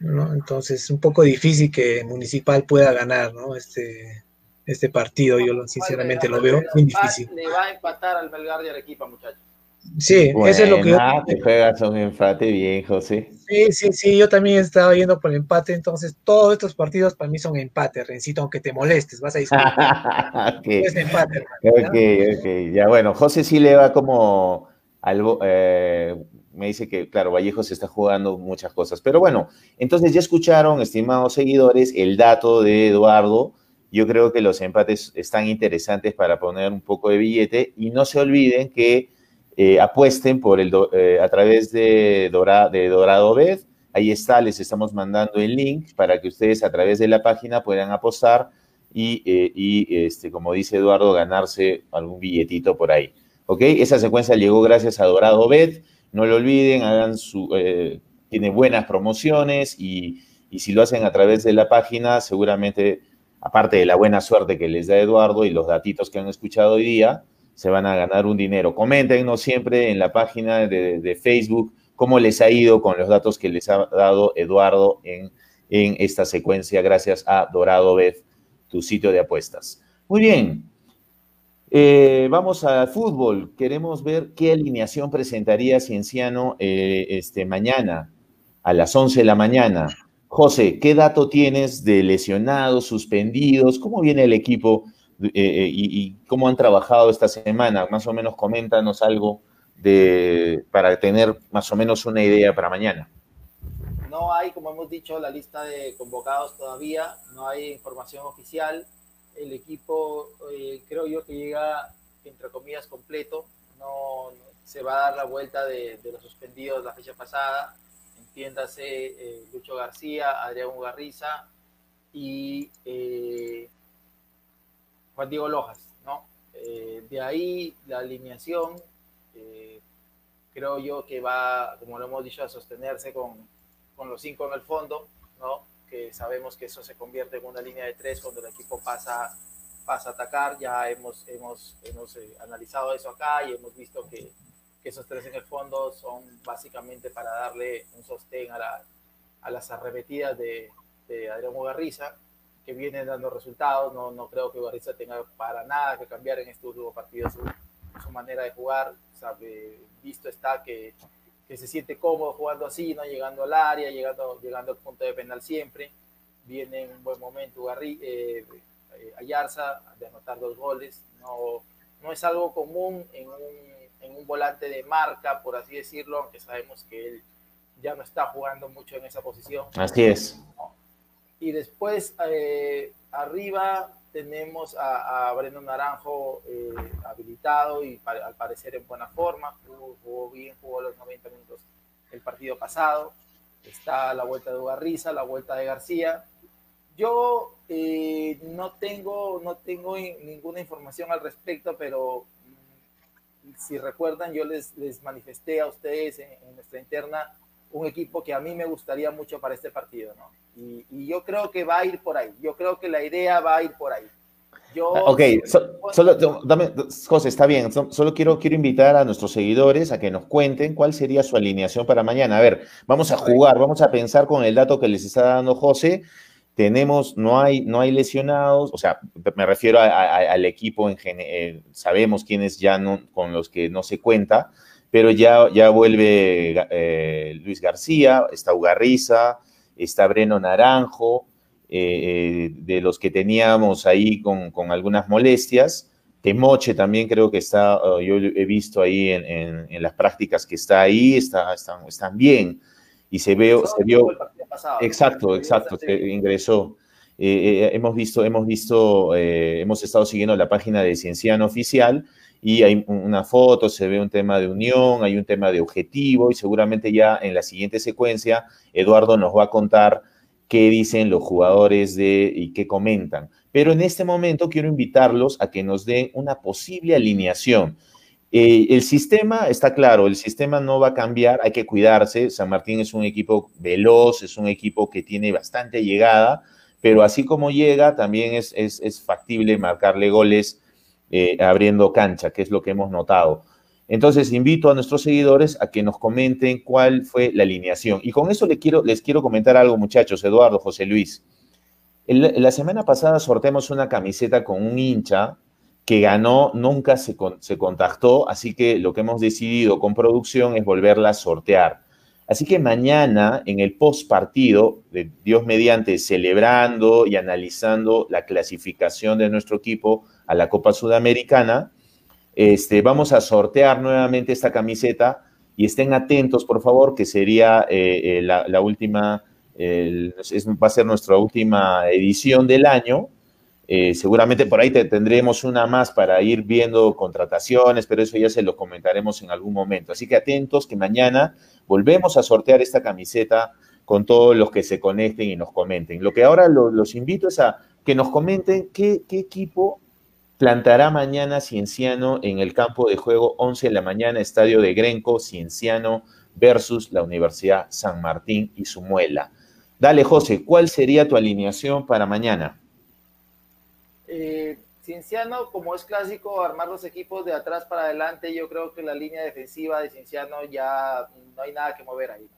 ¿no? Entonces, un poco difícil que Municipal pueda ganar, ¿no? Este, este partido, yo sinceramente lo veo muy difícil. Le va a empatar al Melgar de Arequipa, muchachos. Sí, eso es lo que yo... Te juegas un empate bien, José. Sí, sí, sí, yo también estaba yendo por el empate, entonces todos estos partidos para mí son empate, Rencito, aunque te molestes, vas a discutir. Es empate. ok, ok, ya bueno, José sí le va como algo, eh, me dice que, claro, Vallejo se está jugando muchas cosas, pero bueno, entonces ya escucharon, estimados seguidores, el dato de Eduardo, yo creo que los empates están interesantes para poner un poco de billete y no se olviden que eh, apuesten por el, eh, a través de, de Dorado. Ahí está, les estamos mandando el link para que ustedes a través de la página puedan apostar y, eh, este, como dice Eduardo, ganarse algún billetito por ahí. ¿Ok? Esa secuencia llegó gracias a Dorado Bet. No lo olviden, hagan su, tiene buenas promociones y, y si lo hacen a través de la página, seguramente, aparte de la buena suerte que les da Eduardo y los datitos que han escuchado hoy día, se van a ganar un dinero. Coméntenos siempre en la página de, Facebook cómo les ha ido con los datos que les ha dado Eduardo en, en esta secuencia, gracias a Dorado Bet, tu sitio de apuestas. Muy bien. Eh, vamos al fútbol. Queremos ver qué alineación presentaría Cienciano eh, este, mañana a las 11 de la mañana. José, ¿qué dato tienes de lesionados, suspendidos? ¿Cómo viene el equipo eh, eh, y, cómo han trabajado esta semana? Más o menos coméntanos algo de, para tener más o menos una idea para mañana. No hay, como hemos dicho, la lista de convocados todavía, no hay información oficial. El equipo eh, creo yo que llega, entre comillas, completo. No, se va a dar la vuelta de, los suspendidos la fecha pasada. Entiéndase Lucho García, Adrián Ugarriza y Juan Diego Lojas, ¿no? Eh, de ahí la alineación, eh, creo yo que va, como lo hemos dicho, a sostenerse con, con, los cinco en el fondo, ¿no? Que sabemos que eso se convierte en una línea de tres cuando el equipo pasa, pasa a atacar. Ya hemos, hemos, hemos eh, analizado eso acá y hemos visto que, que, esos tres en el fondo son básicamente para darle un sostén a, la, a las arremetidas de, de Adrián Mugarriza que vienen dando resultados. No, no creo que Barriza tenga para nada que cambiar en estos últimos partidos su, su manera de jugar. Sabe, visto está que, que, se siente cómodo jugando así, no llegando al área, llegando, llegando al punto de penal siempre. Viene en un buen momento Garri, eh, eh, Ayarza de anotar dos goles. No, no es algo común en un, en un volante de marca, por así decirlo, aunque sabemos que él ya no está jugando mucho en esa posición. Así es. Y después eh, arriba tenemos a, a Breno Naranjo eh, habilitado y al parecer en buena forma. Jugó, bien, jugó los 90 minutos el partido pasado. Está la vuelta de Ugarriza, la vuelta de García. Yo eh, no tengo, no tengo ninguna información al respecto, pero mm, si recuerdan, yo les, les manifesté a ustedes en, en nuestra interna un equipo que a mí me gustaría mucho para este partido, ¿no? Y, yo creo que va a ir por ahí. Yo creo que la idea va a ir por ahí. Yo, ah, ok, solo, dame, José, está bien. solo quiero, quiero invitar a nuestros seguidores a que nos cuenten cuál sería su alineación para mañana. A ver, vamos a jugar, vamos a pensar con el dato que les está dando José. Tenemos, no hay, no hay lesionados, o sea, me refiero al equipo en general, eh, sabemos quiénes ya no, con los que no se cuenta, pero ya, ya vuelve eh, Luis García, está Ugarriza, está Breno Naranjo, eh, eh, de los que teníamos ahí con, algunas molestias. Temoche también creo que está, yo he visto ahí en, las prácticas que está ahí, está, están, están bien. Y se, veo, se vio... Exacto, exacto, ingresó. Eh, hemos visto, hemos visto, hemos estado siguiendo la página de Cienciano Oficial y hay una foto, se ve un tema de unión, hay un tema de objetivo y seguramente ya en la siguiente secuencia Eduardo nos va a contar qué dicen los jugadores de y qué comentan. Pero en este momento quiero invitarlos a que nos den una posible alineación. Eh, el sistema está claro, el sistema no va a cambiar, hay que cuidarse. San Martín es un equipo veloz, es un equipo que tiene bastante llegada, pero así como llega, también es, es, es factible marcarle goles eh, abriendo cancha, que es lo que hemos notado. Entonces, invito a nuestros seguidores a que nos comenten cuál fue la alineación. Y con eso les quiero, les quiero comentar algo, muchachos, Eduardo, José Luis. la semana pasada sorteamos una camiseta con un hincha que ganó, nunca se, se contactó, así que lo que hemos decidido con producción es volverla a sortear. Así que mañana, en el post partido, de Dios mediante, celebrando y analizando la clasificación de nuestro equipo, a la Copa Sudamericana. Este, vamos a sortear nuevamente esta camiseta y estén atentos, por favor, que sería eh, eh, la, última, va a ser nuestra última edición del año. Eh, seguramente por ahí tendremos una más para ir viendo contrataciones, pero eso ya se lo comentaremos en algún momento. Así que atentos que mañana volvemos a sortear esta camiseta con todos los que se conecten y nos comenten. Lo que ahora los invito es a que nos comenten qué, qué equipo plantará mañana Cienciano en el campo de juego 11 de la mañana, estadio de Grenco, Cienciano versus la Universidad San Martín y su muela. Dale, José, ¿cuál sería tu alineación para mañana? Eh, Cienciano, como es clásico, armar los equipos de atrás para adelante, yo creo que la línea defensiva de Cienciano ya no hay nada que mover ahí.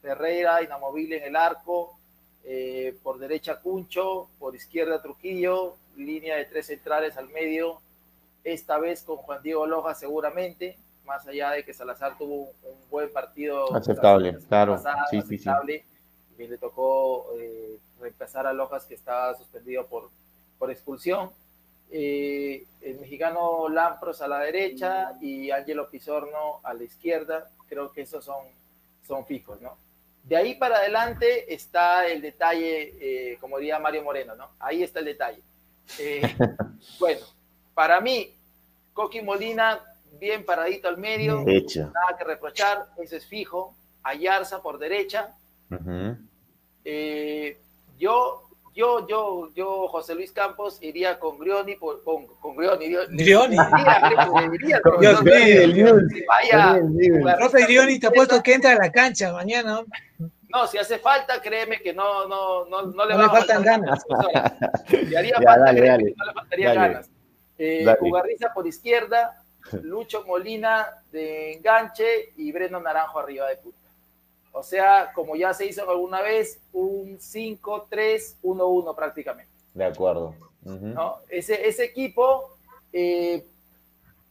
Ferreira, inamovible en el arco, eh, por derecha Cuncho, por izquierda Trujillo, línea de tres centrales al medio, esta vez con Juan Diego Loja seguramente, más allá de que Salazar tuvo un, buen partido. Aceptable, claro. sí, aceptable, sí, Y le tocó eh, reemplazar a Lojas que estaba suspendido por, por expulsión. Eh, el mexicano Lampros a la derecha y Ángelo Pizorno a la izquierda. Creo que esos son, son fijos, ¿no? De ahí para adelante está el detalle, eh, como diría Mario Moreno, ¿no? Ahí está el detalle. Eh, bueno, para mí, Coqui Molina, bien paradito al medio, nada que reprochar, eso es fijo. Ayarza por derecha. yo yo, yo, yo, José Luis Campos, iría con Grioni, por, con, con Grioni. Grioni. Dios mío, vaya. Profe Grioni, te apuesto que entra a la cancha mañana. No, si hace falta, créeme que no, no, no, no le no va a faltan ganas. Si haría falta, dale, dale, no le faltaría ganas. Eh, Ugarriza por izquierda, Lucho Molina de enganche y Breno Naranjo arriba de punta. O sea, como ya se hizo alguna vez, un 5-3-1-1 prácticamente. De acuerdo. ¿No? ese, ese equipo, eh,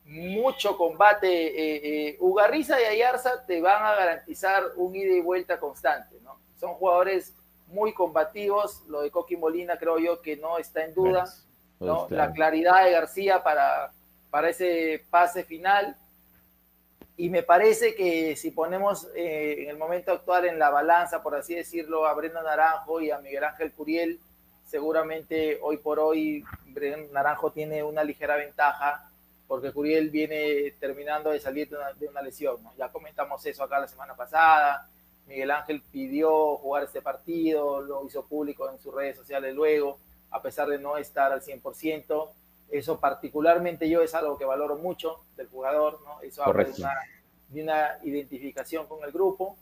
mucho combate. Eh, eh, Ugarriza y Ayarza te van a garantizar un ida y vuelta constante. ¿no? Son jugadores muy combativos. Lo de Coqui Molina creo yo que no está en duda. ¿no? La claridad de García para, para ese pase final y me parece que si ponemos eh, en el momento actual en la balanza, por así decirlo, a Brenda Naranjo y a Miguel Ángel Curiel, seguramente hoy por hoy Brenda Naranjo tiene una ligera ventaja porque Curiel viene terminando de salir de una, lesión. Ya comentamos eso acá la semana pasada. Miguel Ángel pidió jugar este partido, lo hizo público en sus redes sociales luego, a pesar de no estar al 100%. Eso particularmente yo es algo que valoro mucho del jugador, ¿no? Eso habla de una, de una, identificación con el grupo.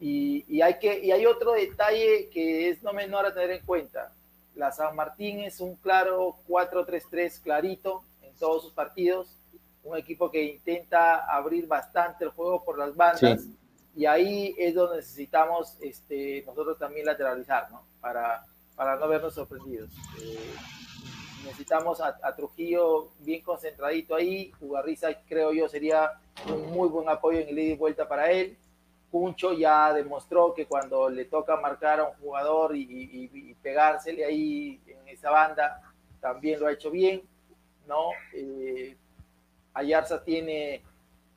Y, y, hay que, y hay otro detalle que es no menor a tener en cuenta. La San Martín es un claro 4-3-3 clarito en todos sus partidos. Un equipo que intenta abrir bastante el juego por las bandas. Y ahí es donde necesitamos este, nosotros también lateralizar, ¿no? Para, para no vernos sorprendidos. Eh, necesitamos a, Trujillo bien concentradito ahí. Ugarriza, creo yo, sería un muy buen apoyo en el ida y vuelta para él. Puncho ya demostró que cuando le toca marcar a un jugador y, pegársele ahí en esa banda, también lo ha hecho bien, ¿no? Eh, Ayarza tiene,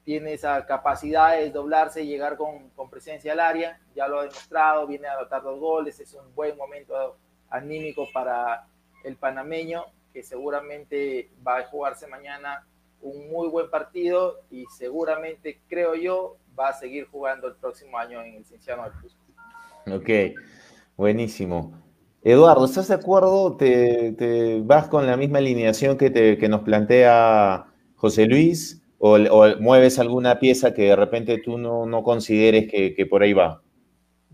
tiene esa capacidad de desdoblarse y llegar con, con presencia al área, ya lo ha demostrado, viene a anotar dos goles, es un buen momento anímico para el panameño, que seguramente va a jugarse mañana un muy buen partido y seguramente, creo yo, va a seguir jugando el próximo año en el Cienciano del Cusco. Ok, buenísimo. Eduardo, ¿estás de acuerdo? ¿Te, vas con la misma alineación que, te, que nos plantea José Luis? O, mueves alguna pieza que de repente tú no, no consideres que, que por ahí va?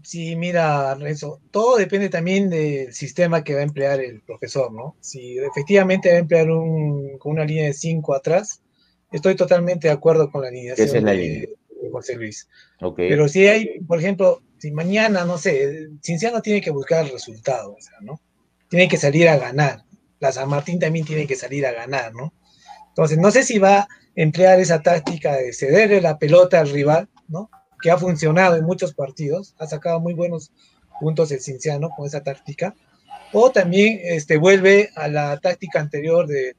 Sí, mira, Renzo, todo depende también del sistema que va a emplear el profesor, ¿no? Si efectivamente va a emplear un, con una línea de 5 atrás, estoy totalmente de acuerdo con la alineación de, José Luis. Pero si hay, por ejemplo, si mañana, no sé, Cinciano tiene que buscar el resultado, ¿no? Tiene que salir a ganar. La San Martín también tiene que salir a ganar, ¿no? Entonces, no sé si va a emplear esa táctica de cederle la pelota al rival, ¿no? que ha funcionado en muchos partidos, ha sacado muy buenos puntos el Cinciano con esa táctica, o también este, vuelve a la táctica anterior de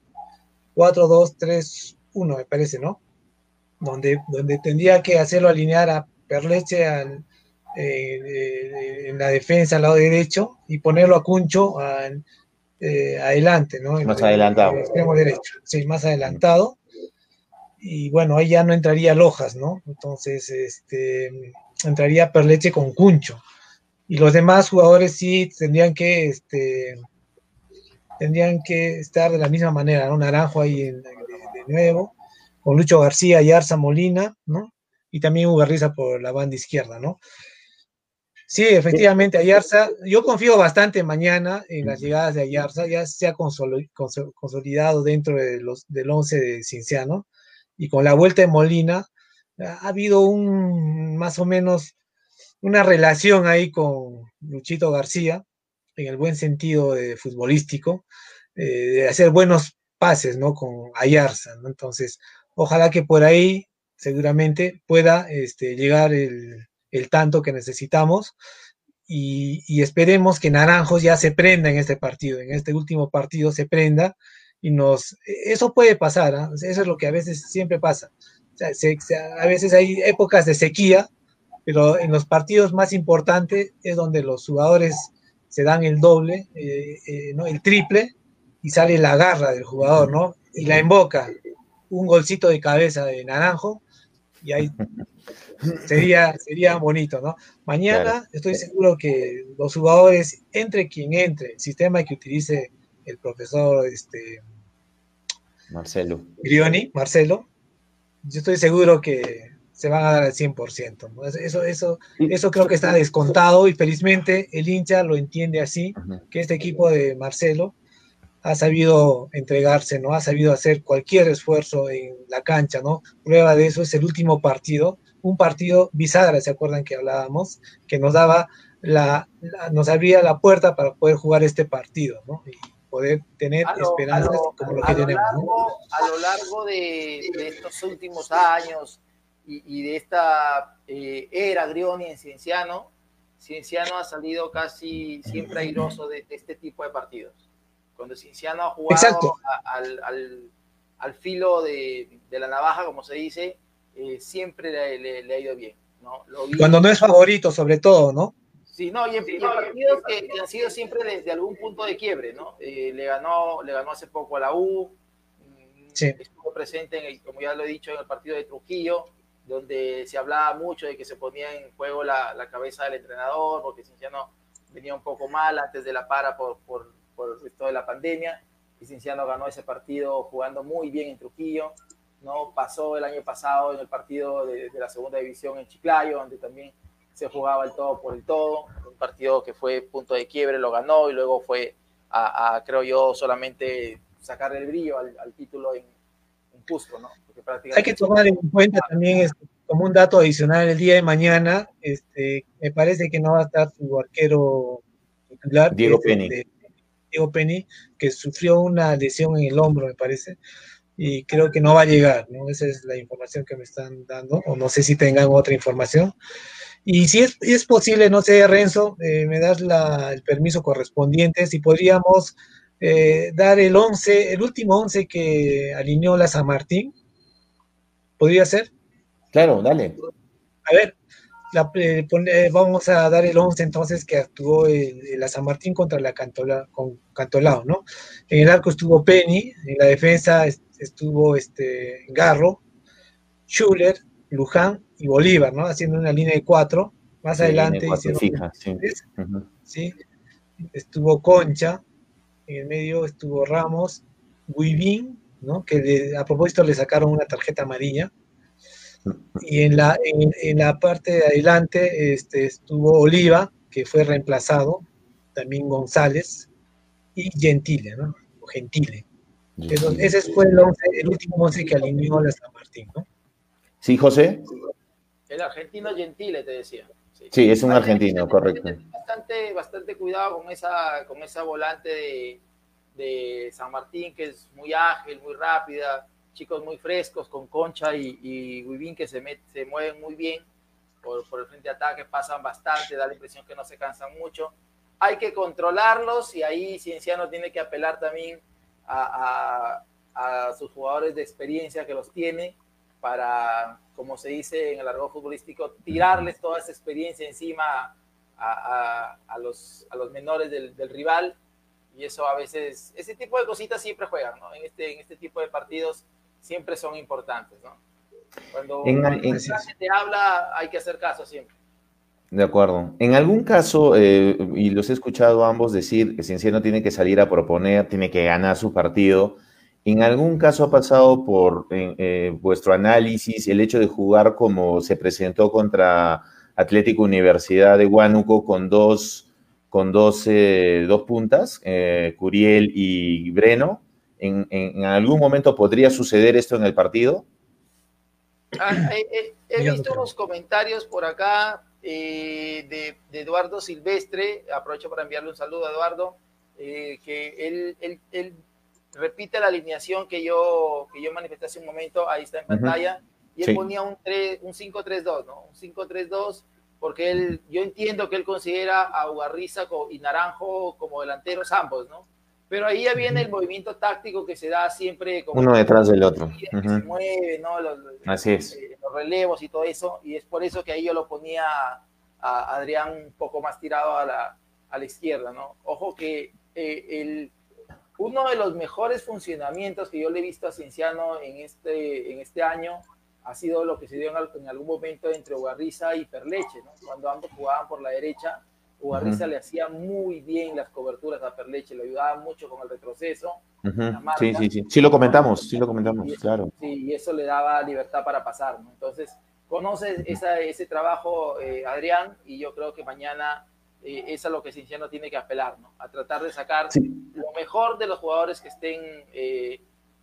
4-2-3-1, me parece, ¿no? Donde, donde tendría que hacerlo alinear a Perleche al, eh, en la defensa al lado derecho y ponerlo a Cuncho eh, adelante, ¿no? Más adelantado. extremo derecho, sí, más adelantado y bueno, ahí ya no entraría Lojas, ¿no? Entonces, este, entraría Perleche con Cuncho. Y los demás jugadores sí tendrían que, este, tendrían que estar de la misma manera, ¿no? Naranjo ahí de, nuevo, con Lucho García y Arza Molina, ¿no? Y también Ugarriza por la banda izquierda, ¿no? Sí, efectivamente, Ayarza, yo confío bastante mañana en las llegadas de Ayarza, ya se ha consolidado dentro de los, del 11 de Cinciano, y con la vuelta de Molina, ha habido un más o menos una relación ahí con Luchito García, en el buen sentido de futbolístico, eh, de hacer buenos pases, ¿no? Con Ayarza, ¿no? Entonces, ojalá que por ahí seguramente pueda este, llegar el, el tanto que necesitamos y, esperemos que Naranjos ya se prenda en este partido, en este último partido se prenda y nos... Eso puede pasar, ¿ah? eso es lo que a veces siempre pasa. a veces hay épocas de sequía, pero en los partidos más importantes es donde los jugadores se dan el doble, eh, eh, ¿no? el triple, y sale la garra del jugador, ¿no? Y la emboca, un golcito de cabeza de naranjo, y ahí sería, sería bonito, ¿no? Mañana estoy seguro que los jugadores, entre quien entre, el sistema que utilice el profesor este, Marcelo. Grioni, Marcelo, yo estoy seguro que se van a dar al 100%. ¿no? Eso, eso, eso creo que está descontado y felizmente el hincha lo entiende así, que este equipo de Marcelo ha sabido entregarse, ¿no? Ha sabido hacer cualquier esfuerzo en la cancha, ¿no? Prueba de eso es el último partido, un partido bisagra, ¿se acuerdan que hablábamos? Que nos daba la, nos abría la puerta para poder jugar este partido, ¿no? Y poder tener esperanzas como lo que tenemos. A lo largo de, estos últimos años y, de esta eh, era Grioni en Cienciano, Cienciano ha salido casi siempre airoso de este tipo de partidos cuando Cinciano ha jugado al, filo de, la navaja, como se dice, eh, siempre le, ha ido bien. ¿no? Cuando no es favorito, sobre todo, ¿no? Sí, no, y en, partidos que, han sido siempre desde algún punto de quiebre, ¿no? Eh, le, ganó, le ganó hace poco a la U, mm, estuvo presente, en como ya lo he dicho, en el partido de Trujillo, donde se hablaba mucho de que se ponía en juego la, cabeza del entrenador, porque Cinciano venía un poco mal antes de la para por, por por esto de la pandemia. Cienciano ganó ese partido jugando muy bien en Trujillo. ¿No? Pasó el año pasado en el partido de, la segunda división en Chiclayo, donde también se jugaba el todo por el todo. Un partido que fue punto de quiebre, lo ganó y luego fue a, creo yo, solamente sacarle el brillo al, título en, Cusco. ¿no? Hay que tomar en cuenta también este, como un dato adicional el día de mañana. Este, me parece que no va a estar su arquero titular. Diego este, Penny. Diego Penny, que sufrió una lesión en el hombro, me parece, y creo que no va a llegar, ¿no? Esa es la información que me están dando, o no sé si tengan otra información. Y si es, es posible, no sé, Renzo, eh, me das el permiso correspondiente, si podríamos eh, dar el 11, el último 11 que alineó la San Martín, ¿podría ser? Claro, dale. A ver, eh, eh, vamos a dar el 11 entonces que actuó la San Martín contra la Cantola, con Cantolao, ¿no? En el arco estuvo Penny, en la defensa estuvo este, Garro, Schuller, Luján y Bolívar, ¿no? Haciendo una línea de cuatro. Más adelante sí. estuvo Concha, en el medio estuvo Ramos, Guivín, ¿no? Que a propósito le sacaron una tarjeta amarilla y en la, en, la parte de adelante este, estuvo Oliva, que fue reemplazado, también González y Gentile, ¿no? O Gentile. Ese fue el, último once que alineó la San Martín, ¿no? Sí, José. El argentino Gentile, te decía. Sí, es un argentino, correcto. Bastante, bastante cuidado con esa, con esa volante de, de San Martín, que es muy ágil, muy rápida chicos muy frescos con Concha y, y que se, se mueven muy bien por, por, el frente de ataque, pasan bastante, da la impresión que no se cansan mucho. Hay que controlarlos y ahí Cienciano tiene que apelar también a, a, sus jugadores de experiencia que los tiene para, como se dice en el argot futbolístico, tirarles toda esa experiencia encima a, a los, a los menores del, del, rival. Y eso a veces, ese tipo de cositas siempre juegan, ¿no? En este, en este tipo de partidos siempre son importantes, ¿no? Cuando en, te habla, hay que hacer caso siempre. De acuerdo. En algún caso, eh, y los he escuchado ambos decir que Cienciano tiene que salir a proponer, tiene que ganar su partido. ¿En algún caso ha pasado por eh, vuestro análisis el hecho de jugar como se presentó contra Atlético Universidad de Huánuco con dos, con dos, eh, dos puntas, Curiel y Breno? ¿En, algún momento podría suceder esto en el partido? Ah, he visto unos comentarios por acá eh, de, Eduardo Silvestre, aprovecho para enviarle un saludo a Eduardo, eh, que él, repite la alineación que yo, que yo manifesté hace un momento, ahí está en pantalla, y él ponía un, un 5-3-2, ¿no? Un 5-3-2 porque él, yo entiendo que él considera a Ugarriza y Naranjo como delanteros ambos, ¿no? Pero ahí ya viene el movimiento táctico que se da siempre como uno detrás del otro. Se mueve, ¿no? Los, Así es. Los relevos y todo eso, y es por eso que ahí yo lo ponía a Adrián un poco más tirado a la, a la izquierda, ¿no? Ojo que eh, el, uno de los mejores funcionamientos que yo le he visto a Cienciano en este, en este año ha sido lo que se dio en, algún momento entre Ugarriza y Perleche, ¿no? Cuando ambos jugaban por la derecha, Ugarriza le hacía muy bien las coberturas a Perleche, le ayudaba mucho con el retroceso. sí, sí, sí. Sí lo comentamos, sí lo comentamos, claro. Sí, y eso le daba libertad para pasar, ¿no? Entonces, conoce ese trabajo, eh, Adrián, y yo creo que mañana eh, es a lo que Cinciano tiene que apelar, ¿no? A tratar de sacar lo mejor de los jugadores que estén eh,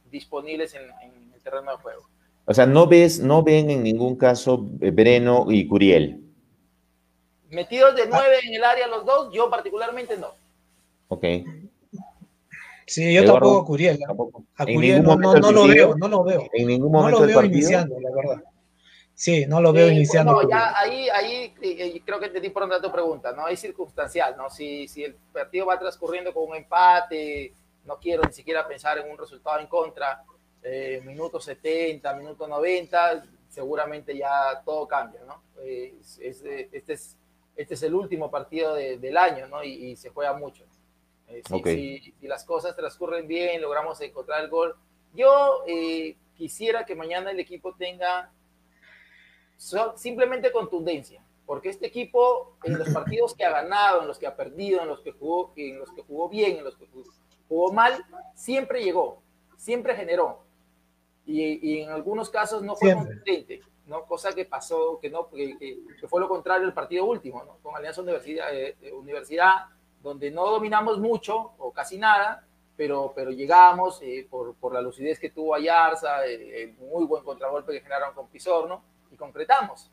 disponibles en, en el terreno de juego. O sea, no ves, no ven en ningún caso eh, Breno y Curiel. Metidos de nueve en el área los dos, yo particularmente no. Ok. Sí, yo tampoco Curiel. A Curiel no, lo veo, no lo veo. En ningún momento no lo veo iniciando, la verdad. Sí, no lo veo iniciando. No, ya ahí, ahí eh, creo que entendí por donde tu pregunta, ¿no? Es circunstancial, ¿no? Si, si el partido va transcurriendo con un empate, no quiero ni siquiera pensar en un resultado en contra, eh, minuto 70, minuto 90, seguramente ya todo cambia, ¿no? Eh, este, es, este es el último partido del año, ¿no? Y, se juega mucho. Eh, si, las cosas transcurren bien, logramos encontrar el gol. Yo quisiera que mañana el equipo tenga simplemente contundencia, porque este equipo en los partidos que ha ganado, en los que ha perdido, en los que jugó, en los que jugó bien, en los que jugó mal, siempre llegó, siempre generó y, en algunos casos no fue contundente, ¿no? Cosa que pasó, que no, que, fue lo contrario el partido último, ¿no? Con Alianza Universidad, eh, eh, Universidad, donde no dominamos mucho o casi nada, pero, pero llegamos eh, por, por, la lucidez que tuvo Ayarza, el muy buen contragolpe que generaron con Pizorno y concretamos.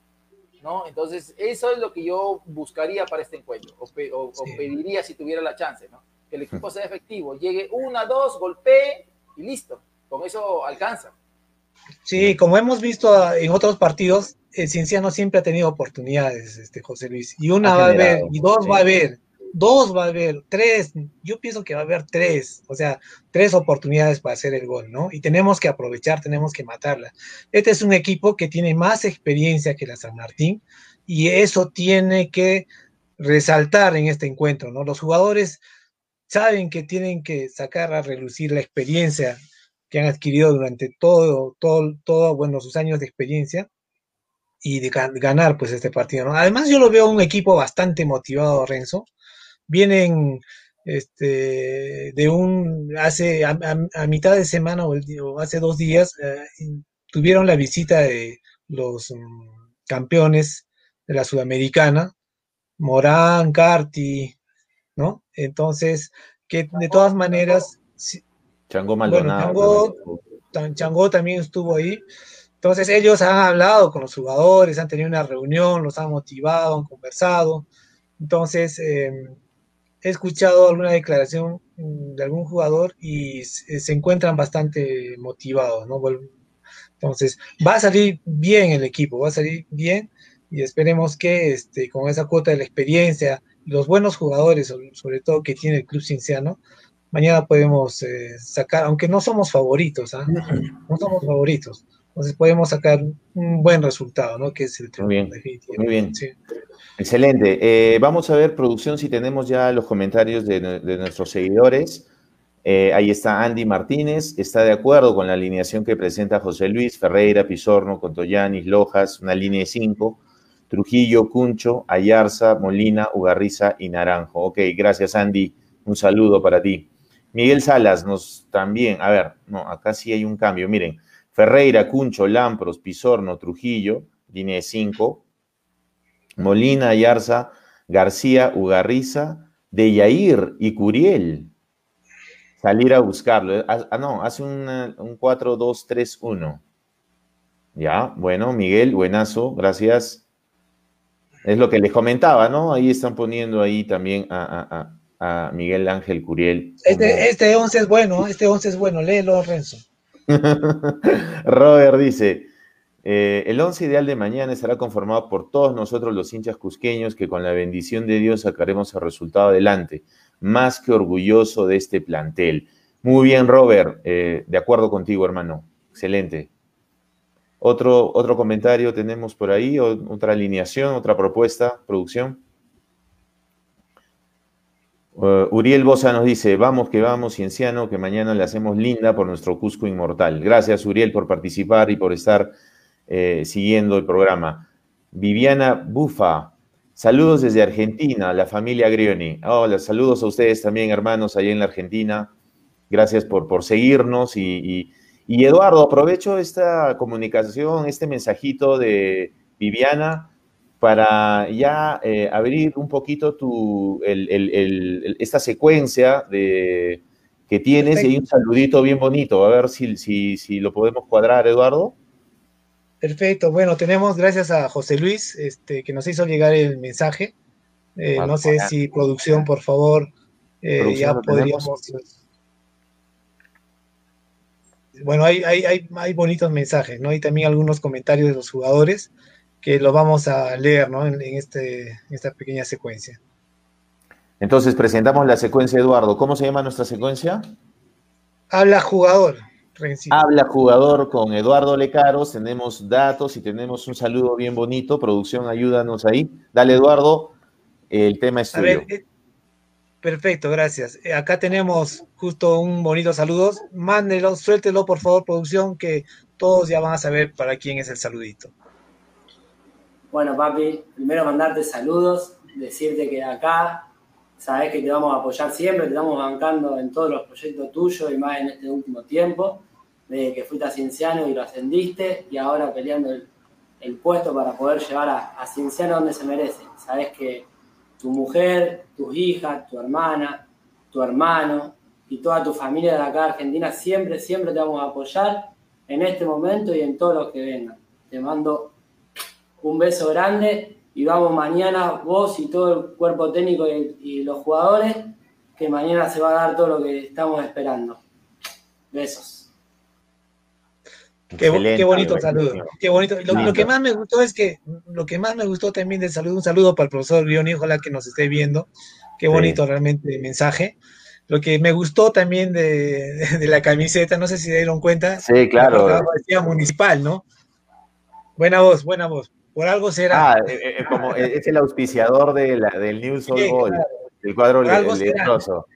¿no? Entonces, eso es lo que yo buscaría para este encuentro, o, o, pediría si tuviera la chance, ¿no? Que el equipo sea efectivo, llegue una, dos, golpee y listo. Con eso alcanza. Sí, como hemos visto en otros partidos, el Cienciano siempre ha tenido oportunidades, este José Luis. Y una va a haber, y dos va a haber, dos va a haber, tres, yo pienso que va a haber tres, o sea, tres oportunidades para hacer el gol, ¿no? Y tenemos que aprovechar, tenemos que matarla. Este es un equipo que tiene más experiencia que la San Martín y eso tiene que resaltar en este encuentro, ¿no? Los jugadores saben que tienen que sacar a relucir la experiencia que han adquirido durante todo, todo, todo, bueno, sus años de experiencia y de ganar pues este partido. Además yo lo veo un equipo bastante motivado, Renzo. Vienen este, de un, hace, a, mitad de semana o, hace dos días, eh, tuvieron la visita de los mm, campeones de la Sudamericana, Morán, Carti, ¿no? Entonces, que de todas maneras, Chango Maldonado. Chango, también estuvo ahí. Entonces ellos han hablado con los jugadores, han tenido una reunión, los han motivado, han conversado. Entonces em, he escuchado alguna declaración de algún jugador y se, encuentran bastante motivados, ¿no? Entonces va a salir bien el equipo, va a salir bien y esperemos que este, con esa cuota de la experiencia, los buenos jugadores, sobre todo que tiene el club cinciano, mañana podemos eh, sacar, aunque no somos favoritos, ¿ah? no somos favoritos, entonces podemos sacar un buen resultado, ¿no? Que es el Muy bien, muy bien. Excelente. Eh, vamos a ver, producción, si tenemos ya los comentarios de, nuestros seguidores. Eh, ahí está Andy Martínez, está de acuerdo con la alineación que presenta José Luis, Ferreira, Pizorno, Contoyanis, Lojas, una línea de cinco, Trujillo, Cuncho, Ayarza, Molina, Ugarriza y Naranjo. Ok, gracias Andy, un saludo para ti. Miguel Salas nos también, a ver, no, acá sí hay un cambio, miren, Ferreira, Cuncho, Lampros, Pizorno, Trujillo, línea 5, Molina, Ayarza, García, Ugarriza, De Yair y Curiel. Salir a buscarlo. Ah, ah no, hace un 4-2-3-1. Ya, bueno, Miguel, buenazo, gracias. Es lo que les comentaba, ¿no? Ahí están poniendo ahí también a, a Miguel Ángel Curiel. Este, este 11 es bueno, este 11 es bueno, léelo, Renzo. Robert dice, eh, el once ideal de mañana estará conformado por todos nosotros los hinchas cusqueños que con la bendición de Dios sacaremos el resultado adelante. Más que orgulloso de este plantel. Muy bien, Robert. Eh, de acuerdo contigo, hermano. Excelente. Otro, otro comentario tenemos por ahí, otra alineación, otra propuesta, producción. Uh, Uriel Bosa nos dice, vamos que vamos, Cienciano, que mañana le hacemos linda por nuestro Cusco Inmortal. Gracias, Uriel, por participar y por estar eh, siguiendo el programa. Viviana Bufa, saludos desde Argentina, la familia Grioni. Hola, saludos a ustedes también, hermanos, allá en la Argentina. Gracias por, por seguirnos. Y, y Eduardo, aprovecho esta comunicación, este mensajito de Viviana para ya eh, abrir un poquito tu, esta secuencia de, que tienes y un saludito bien bonito. A ver si, si, si, lo podemos cuadrar, Eduardo. Perfecto. Bueno, tenemos gracias a José Luis este, que nos hizo llegar el mensaje. Eh, no sé si producción, por favor, eh, ya podríamos... Bueno, hay, hay, hay, hay bonitos mensajes, ¿no? Hay también algunos comentarios de los jugadores que lo vamos a leer ¿no? en, este, esta pequeña secuencia. Entonces presentamos la secuencia, Eduardo. ¿Cómo se llama nuestra secuencia? Habla jugador. Habla jugador con Eduardo Lecaros. Tenemos datos y tenemos un saludo bien bonito. Producción, ayúdanos ahí. Dale, Eduardo. El tema es tuyo. Eh, perfecto, gracias. Eh, acá tenemos justo un bonito saludo. Mándelo, suéltelo, por favor, producción, que todos ya van a saber para quién es el saludito. Bueno, papi, primero mandarte saludos, decirte que acá sabes que te vamos a apoyar siempre, te estamos bancando en todos los proyectos tuyos y más en este último tiempo, de que fuiste a Cienciano y lo ascendiste y ahora peleando el, puesto para poder llevar a, a, Cienciano donde se merece. Sabes que tu mujer, tus hijas, tu hermana, tu hermano y toda tu familia de acá Argentina siempre, siempre te vamos a apoyar en este momento y en todo lo que venga. Te mando un beso grande y vamos mañana vos y todo el cuerpo técnico y, los jugadores, que mañana se va a dar todo lo que estamos esperando. Besos. Qué, bonito saludo. Qué bonito. Lo, que más me gustó es que, lo que más me gustó también del saludo, un saludo para el profesor Grioni, ojalá que nos esté viendo. Qué bonito realmente el mensaje. Lo que me gustó también de, la camiseta, no sé si se dieron cuenta. Sí, claro. La municipal, ¿no? Buena voz, buena voz. Por algo será. Ah, eh, eh, como es el auspiciador de la, del News All Boy, el cuadro letroso.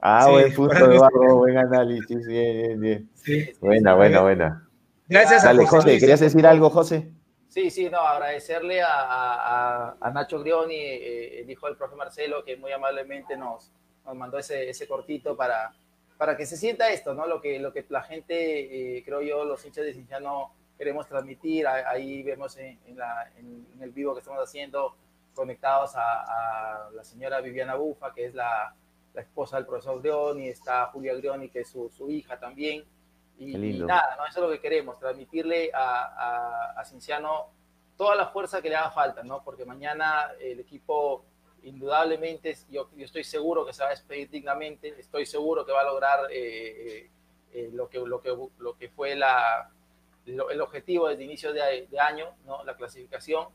Ah, buen punto, Eduardo, buen análisis, bien, bien, bien. Buena, buena, buena. Gracias Dale, a José. ¿Querías decir algo, José? Sí, sí, no, agradecerle a, a, a Nacho Grioni, eh, el hijo del profe Marcelo, que muy amablemente nos, nos mandó ese, ese cortito para, para que se sienta esto, ¿no? Lo que, lo que la gente, creo yo, los hinchas de Cinciano queremos transmitir. Ahí vemos en, el vivo que estamos haciendo conectados a, la señora Viviana Bufa, que es la, esposa del profesor Grioni, está Julia Grioni, que es su, hija también. Y, nada, ¿no? eso es lo que queremos, transmitirle a, a, Cinciano toda la fuerza que le haga falta, ¿no? porque mañana el equipo indudablemente, yo, yo, estoy seguro que se va a despedir dignamente, estoy seguro que va a lograr eh, eh, lo, que, lo, que, lo que fue la, el objetivo desde inicio de, año, ¿no? la clasificación.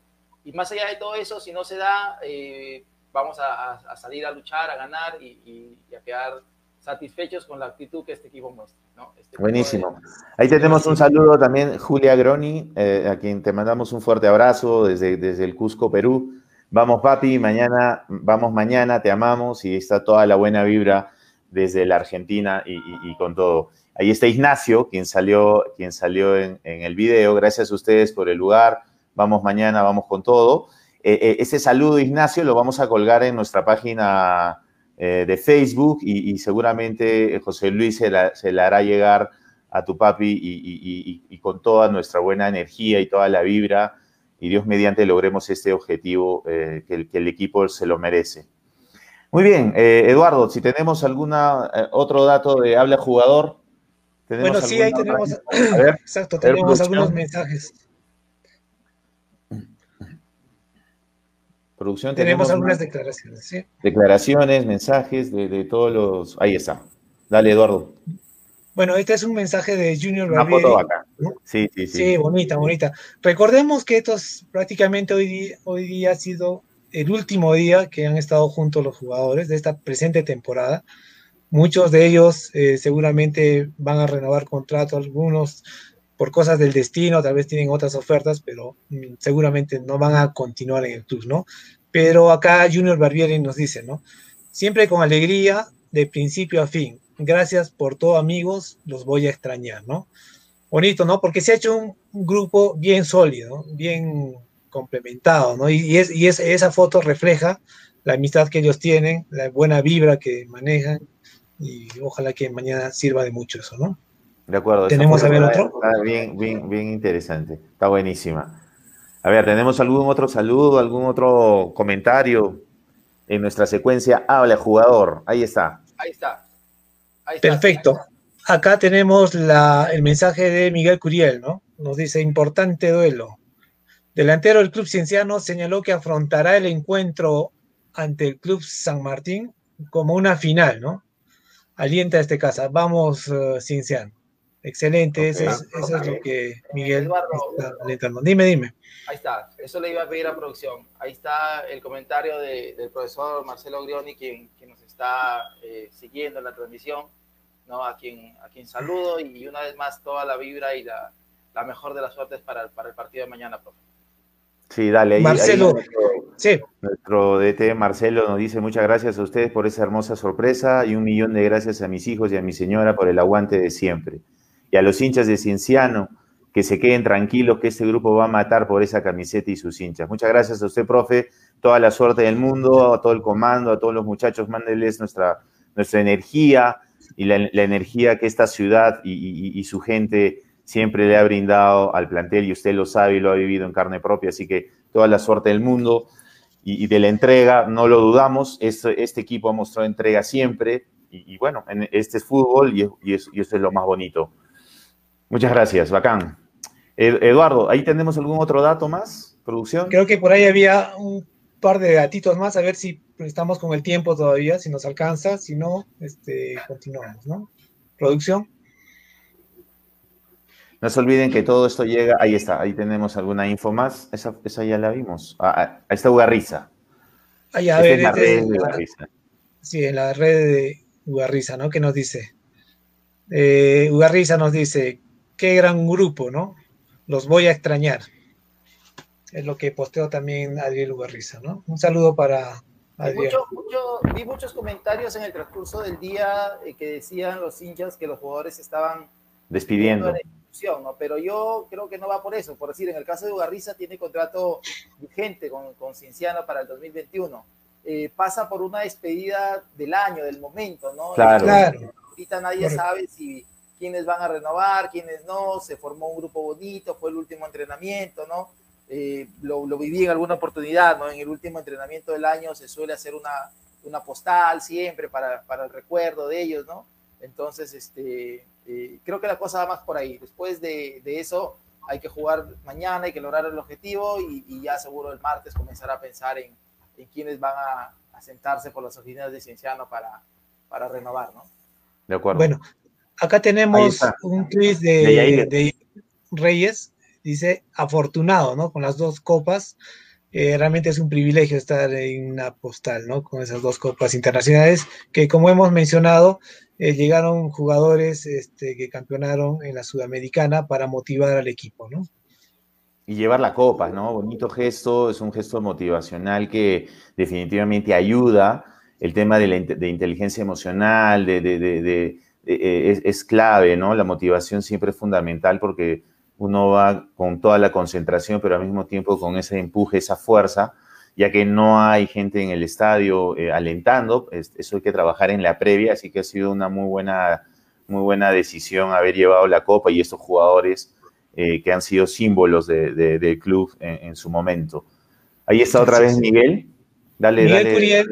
Y más allá de todo eso, si no se da, eh, vamos a, salir a luchar, a ganar y, a quedar satisfechos con la actitud que este equipo muestra. Este Buenísimo. Ahí tenemos un saludo también, Julia Groni, eh, a quien te mandamos un fuerte abrazo desde, desde el Cusco, Perú. Vamos, papi, mañana, vamos mañana, te amamos y está toda la buena vibra desde la Argentina y con todo. Ahí está Ignacio, quien salió, quien salió en, el video. Gracias a ustedes por el lugar. Vamos mañana, vamos con todo. Eh, eh, ese saludo, Ignacio, lo vamos a colgar en nuestra página eh, de Facebook y, seguramente José Luis se la, hará llegar a tu papi y, con toda nuestra buena energía y toda la vibra y Dios mediante logremos este objetivo que el, equipo se lo merece. Muy bien, Eduardo, si tenemos alguna otro dato de habla jugador bueno, sí, ahí tenemos, exacto, tenemos algunos mensajes. Producción, tenemos, algunas declaraciones, ¿sí? Declaraciones, mensajes de, todos los... Ahí está. Dale, Eduardo. Bueno, este es un mensaje de Junior Una Barbieri. foto. Sí, sí, sí. Sí, bonita, bonita. Recordemos que estos prácticamente hoy día, hoy día ha sido el último día que han estado juntos los jugadores de esta presente temporada. Muchos de ellos eh, seguramente van a renovar contrato, algunos por cosas del destino, tal vez tienen otras ofertas, pero mm, seguramente no van a continuar en el club, ¿no? Pero acá Junior Barbieri nos dice, ¿no? Siempre con alegría, de principio a fin. Gracias por todo, amigos, los voy a extrañar, ¿no? Bonito, ¿no? Porque se ha hecho un, grupo bien sólido, bien complementado, ¿no? Y, y es, y es- esa foto refleja la amistad que ellos tienen, la buena vibra que manejan, y ojalá que mañana sirva de mucho eso, ¿no? De acuerdo. ¿Tenemos a ver está- otro? Está bien, bien, bien interesante. Está buenísima. A ver, ¿tenemos algún otro saludo, algún otro comentario en nuestra secuencia Habla Jugador? Ahí está. Ahí está. Ahí está. Perfecto. Acá tenemos la- el mensaje de Miguel Curiel, ¿no? Nos dice, importante duelo. Delantero del Club Cienciano señaló que afrontará el encuentro ante el Club San Martín como una final, ¿no? Alienta este casa. Vamos, eh, Cienciano. Excelente, eso, es, eso es lo que Miguel Eduardo. está alentando. Dime, dime. Ahí está, eso le iba a pedir a producción. Ahí está el comentario de- del profesor Marcelo Grioni, quien, quien nos está eh, siguiendo en la transmisión, ¿no? a, quien, a quien saludo y una vez más toda la vibra y la, la mejor de las suertes para, el- para el partido de mañana, profe. Sí, dale. ahí- ahí Marcelo. nuestro, Sí, nuestro DT Marcelo nos dice muchas gracias a ustedes por esa hermosa sorpresa y un millón de gracias a mis hijos y a mi señora por el aguante de siempre. Y a los hinchas de Cienciano, que se queden tranquilos que este grupo va a matar por esa camiseta y sus hinchas. Muchas gracias a usted, profe. Toda la suerte del mundo, a todo el comando, a todos los muchachos, mándenles nuestra, nuestra energía y la, la energía que esta ciudad y, y- y su gente siempre le ha brindado al plantel y usted lo sabe y lo ha vivido en carne propia. Así que toda la suerte del mundo y, de la entrega, no lo dudamos. Este, equipo ha mostrado entrega siempre y, bueno, en, este es fútbol y, y, es- y esto es lo más bonito. Muchas gracias, bacán. Ed- Eduardo, ¿ahí tenemos algún otro dato más? ¿Producción? creo que por ahí había un par de gatitos más, a ver si estamos con el tiempo todavía, si nos alcanza, si no, este, continuamos, ¿no? Producción. No se olviden que todo esto llega, ahí está, ahí tenemos alguna info más, esa, esa ya la vimos. Ah, ah, ahí está Ugarriza. Ahí, a ver, es la red de Ugarriza. sí, en la red de Ugarriza, ¿no? ¿Qué nos dice? Eh, Ugarriza nos dice, qué gran grupo, ¿no? Los voy a extrañar. Es lo que posteó también Adriel Ugarriza, ¿no? Un saludo para Vi, Adriel. mucho- mucho- vi muchos comentarios en el transcurso del día eh, que decían los hinchas que los jugadores estaban Despidiendo. de ¿no? Pero yo creo que no va por eso. Por decir, en el caso de Ugarriza tiene contrato vigente con, con Cienciano para el 2021. Eh, pasa por una despedida del año, del momento, ¿no? Claro. Claro, Ahorita nadie sabe si quiénes van a renovar, quiénes no. Se formó un grupo bonito, fue el último entrenamiento, ¿no? Eh, lo, lo viví en alguna oportunidad, ¿no? En el último entrenamiento del año se suele hacer una, una postal siempre para, para el recuerdo de ellos, ¿no? Entonces, este, eh, creo que la cosa va más por ahí. Después de, de eso, hay que jugar mañana, hay que lograr el objetivo y, y ya seguro el martes comenzar a pensar en, en quiénes van a, a sentarse por las oficinas de Cienciano para, para renovar, ¿no? De acuerdo. Bueno, acá tenemos un tweet De de Reyes, dice afortunado, ¿no? Con las dos copas. Eh, realmente es un privilegio estar en una postal, ¿no? Con esas dos copas internacionales, que como hemos mencionado, eh, llegaron jugadores este, que campeonaron en la Sudamericana para motivar al equipo, ¿no? Y llevar la copa, ¿no? Bonito gesto, es un gesto motivacional que definitivamente ayuda. El tema de la inteligencia emocional, de, de- de- de- es, es clave, ¿no? La motivación siempre es fundamental porque uno va con toda la concentración, pero al mismo tiempo con ese empuje, esa fuerza, ya que no hay gente en el estadio eh, alentando, es- eso hay que trabajar en la previa, así que ha sido una muy buena, muy buena decisión haber llevado la copa y estos jugadores eh, que han sido símbolos de- de- del club en, en su momento. Ahí está otra vez. Miguel. Dale, Miguel dale. Curiel.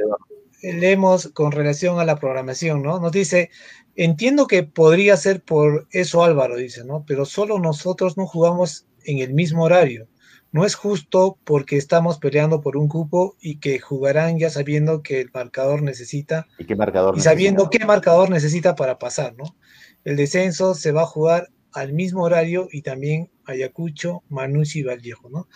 dale. leemos con relación a la programación, ¿no? Nos dice, entiendo que podría ser por eso Álvaro, dice, ¿no? Pero solo nosotros no jugamos en el mismo horario. No es justo porque estamos peleando por un cupo y que jugarán ya sabiendo que el marcador necesita ¿Y qué marcador y sabiendo qué marcador necesita para pasar, ¿no? el descenso se va a jugar al mismo horario y también Ayacucho, Manucci y Vallejo, ¿no?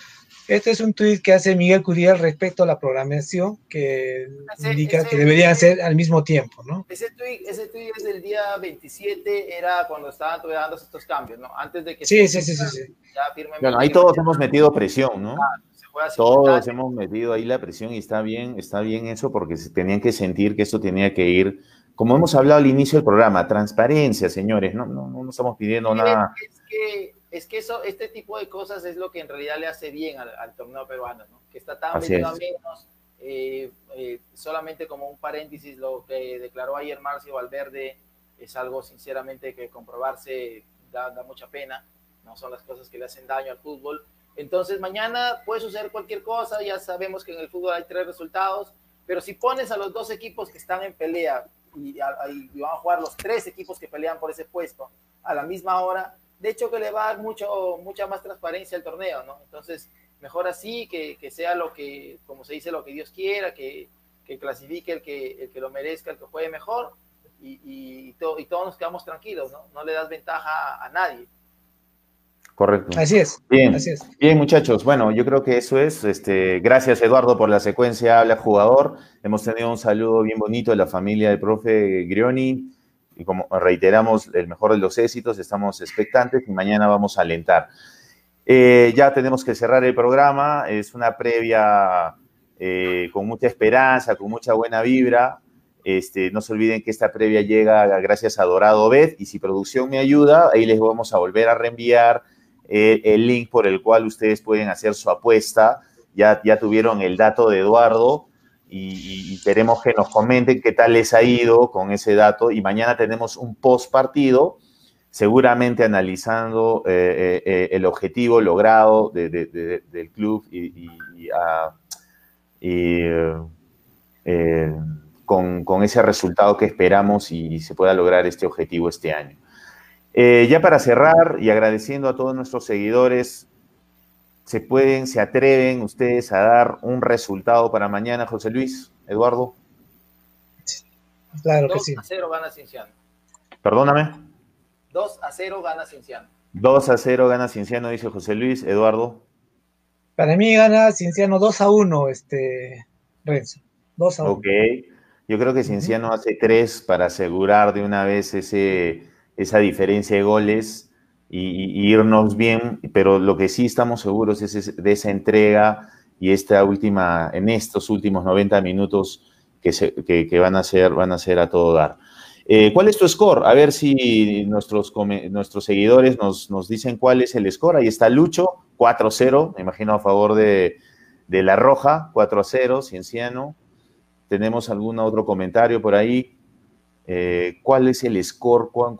Este es un tuit que hace Miguel Curiel respecto a la programación que indica que deberían ser al mismo tiempo, ¿no? Ese tuit, ese es del día 27, era cuando estaban dando estos cambios, ¿no? Antes de que... Sí, sí, sí, sí, sí. Bueno, ahí todos hemos metido presión, ¿no? todos hemos metido ahí la presión y está bien, está bien eso porque tenían que sentir que esto tenía que ir, como hemos hablado al inicio del programa, transparencia, señores, no, no, no estamos pidiendo nada. Es que es que eso, este tipo de cosas es lo que en realidad le hace bien al, torneo peruano, ¿no? que está tan metido a menos. Eh, eh, solamente como un paréntesis, lo que declaró ayer Marcio Valverde es algo sinceramente que comprobarse da, da, mucha pena, no son las cosas que le hacen daño al fútbol. Entonces mañana puede suceder cualquier cosa, ya sabemos que en el fútbol hay tres resultados, pero si pones a los dos equipos que están en pelea y, y van a jugar los tres equipos que pelean por ese puesto a la misma hora, de hecho que le va a dar mucho, mucha más transparencia al torneo, ¿no? Entonces, mejor así, que, que sea lo que, como se dice, lo que Dios quiera, que, que clasifique el que, el que lo merezca, el que juegue mejor, y, y, y todos nos quedamos tranquilos, ¿no? No le das ventaja a, nadie. Correcto. Así es. Bien, así es. bien, muchachos. Bueno, yo creo que eso es. Este, gracias, Eduardo, por la secuencia Habla Jugador. Hemos tenido un saludo bien bonito de la familia del profe Grioni y como reiteramos, el mejor de los éxitos, estamos expectantes y mañana vamos a alentar. Eh, ya tenemos que cerrar el programa, es una previa eh, con mucha esperanza, con mucha buena vibra. Este, no se olviden que esta previa llega gracias a Dorado Bet y si producción me ayuda, ahí les vamos a volver a reenviar eh, el link por el cual ustedes pueden hacer su apuesta. Ya, ya tuvieron el dato de Eduardo y, queremos que nos comenten qué tal les ha ido con ese dato. Y mañana tenemos un post partido, seguramente analizando eh, eh, eh, el objetivo logrado del club y, con, ese resultado que esperamos y se pueda lograr este objetivo este año. ya para cerrar y agradeciendo a todos nuestros seguidores, se pueden, se atreven ustedes a dar un resultado para mañana, José Luis, Eduardo? Claro que sí. 2 a 0 gana Cinciano. Perdóname. 2 a 0 gana Cinciano. 2 a 0 gana Cinciano, dice José Luis. Eduardo. Para mí gana Cinciano 2 a 1, este, Renzo. 2 a 1. Ok. Yo creo que Cinciano hace 3 para asegurar de una vez ese, esa diferencia de goles y, irnos bien, pero lo que sí estamos seguros es de esa entrega y esta última, en estos últimos 90 minutos que, van, a ser, van a ser a todo dar. Eh, ¿Cuál es tu score? A ver si nuestros, nuestros seguidores nos, nos dicen cuál es el score. Ahí está Lucho, 4-0, me imagino a favor de, de La Roja, 4-0, Cienciano. ¿Tenemos algún otro comentario por ahí? Eh, ¿Cuál es el score? con,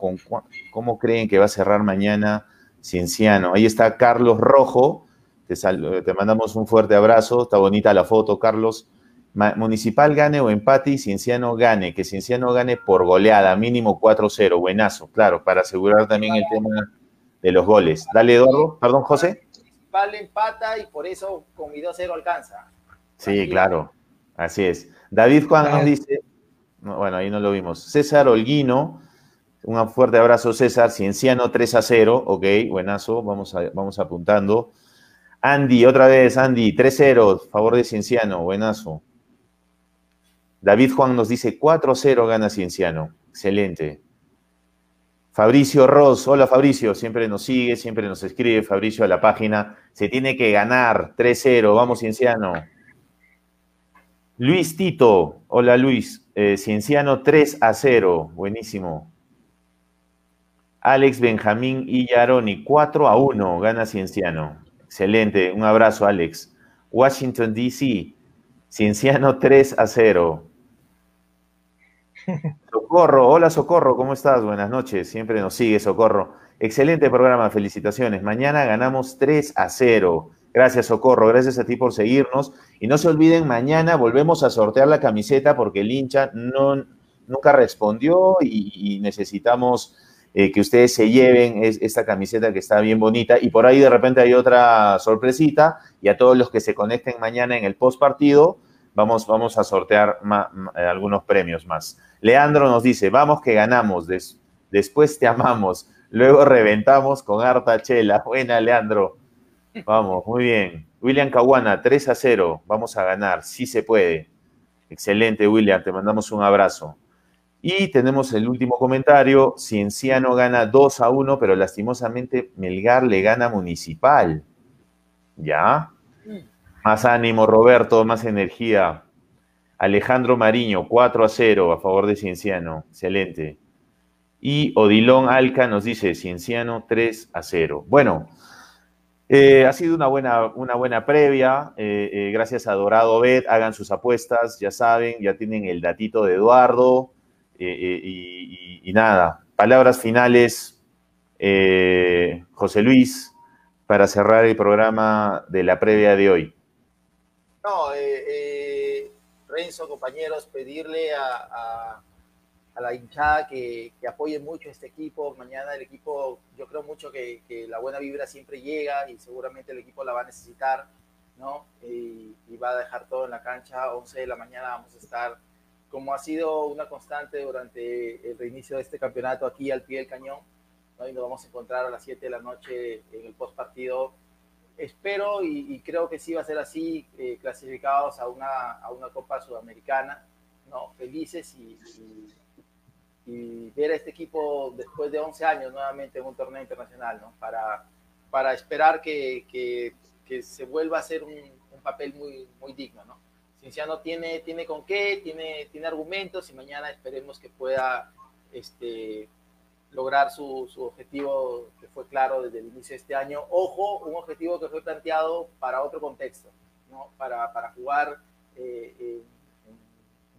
¿Cómo creen que va a cerrar mañana Cienciano? Ahí está Carlos Rojo. Te, te mandamos un fuerte abrazo. Está bonita la foto, Carlos. Municipal gane o empate y Cienciano gane. Que Cienciano gane por goleada, mínimo 4-0. Buenazo, claro, para asegurar también el tema de los goles. Dale, Eduardo. Perdón, José. Municipal empata y por eso con mi 2-0 alcanza. Sí, claro. Así es. David Juan nos dice, bueno, ahí no lo vimos. César Holguino, un fuerte abrazo, César. Cienciano 3 a 0, ok, buenazo, vamos, vamos apuntando. Andy, otra vez, Andy, 3-0, favor de Cienciano, buenazo. David Juan nos dice 4-0 gana Cienciano, excelente. Fabricio Ross, hola Fabricio, siempre nos sigue, siempre nos escribe Fabricio a la página. Se tiene que ganar 3-0, vamos Cienciano. Luis Tito, hola Luis, eh, Cienciano 3 a 0, buenísimo. Alex Benjamín Illaroni, 4 a 1, gana Cienciano. Excelente, un abrazo Alex. Washington DC, Cienciano 3 a 0. Socorro, hola Socorro, ¿cómo estás? Buenas noches, siempre nos sigue Socorro. Excelente programa, felicitaciones. Mañana ganamos 3 a 0. Gracias, Socorro. Gracias a ti por seguirnos. Y no se olviden, mañana volvemos a sortear la camiseta porque el hincha no, nunca respondió y, necesitamos eh, que ustedes se lleven esta camiseta que está bien bonita. Y por ahí de repente hay otra sorpresita. Y a todos los que se conecten mañana en el post partido, vamos, vamos a sortear algunos premios más. Leandro nos dice, vamos que ganamos. Después te amamos. Luego reventamos con harta chela. Buena, Leandro. Vamos, muy bien. William Caguana, 3 a 0. Vamos a ganar. Sí se puede. Excelente, William. Te mandamos un abrazo. Y tenemos el último comentario. Cienciano gana 2 a 1, pero lastimosamente Melgar le gana Municipal. ¿Ya? Más ánimo, Roberto, más energía. Alejandro Mariño, 4 a 0 a favor de Cienciano. Excelente. Y Odilón Alca nos dice Cienciano 3 a 0. Bueno, eh, ha sido una buena, una buena previa. Eh, eh, gracias a Dorado Bet. Hagan sus apuestas, ya saben, ya tienen el datito de Eduardo. Y, nada, palabras finales, José Luis, para cerrar el programa de la previa de hoy. No, Renzo, compañeros, pedirle a la hinchada que, que, apoye mucho este equipo. Mañana el equipo, yo creo mucho que, que, la buena vibra siempre llega y seguramente el equipo la va a necesitar, ¿no? Y, va a dejar todo en la cancha. 11 de la mañana vamos a estar, como ha sido una constante durante el reinicio de este campeonato aquí al pie del cañón, ¿no? Y nos vamos a encontrar a las 7 de la noche en el post partido. Espero y, creo que sí va a ser así, eh, clasificados a una, a una Copa Sudamericana, ¿no? Felices y y ver a este equipo después de 11 años nuevamente en un torneo internacional, ¿no? Para, para esperar que, que, se vuelva a ser un, papel muy, muy digno, ¿no? Cienciano tiene, tiene con qué, tiene, tiene argumentos y mañana esperemos que pueda este, lograr su, su, objetivo que fue claro desde el inicio de este año. Ojo, un objetivo que fue planteado para otro contexto, ¿no? Para, para jugar eh, en,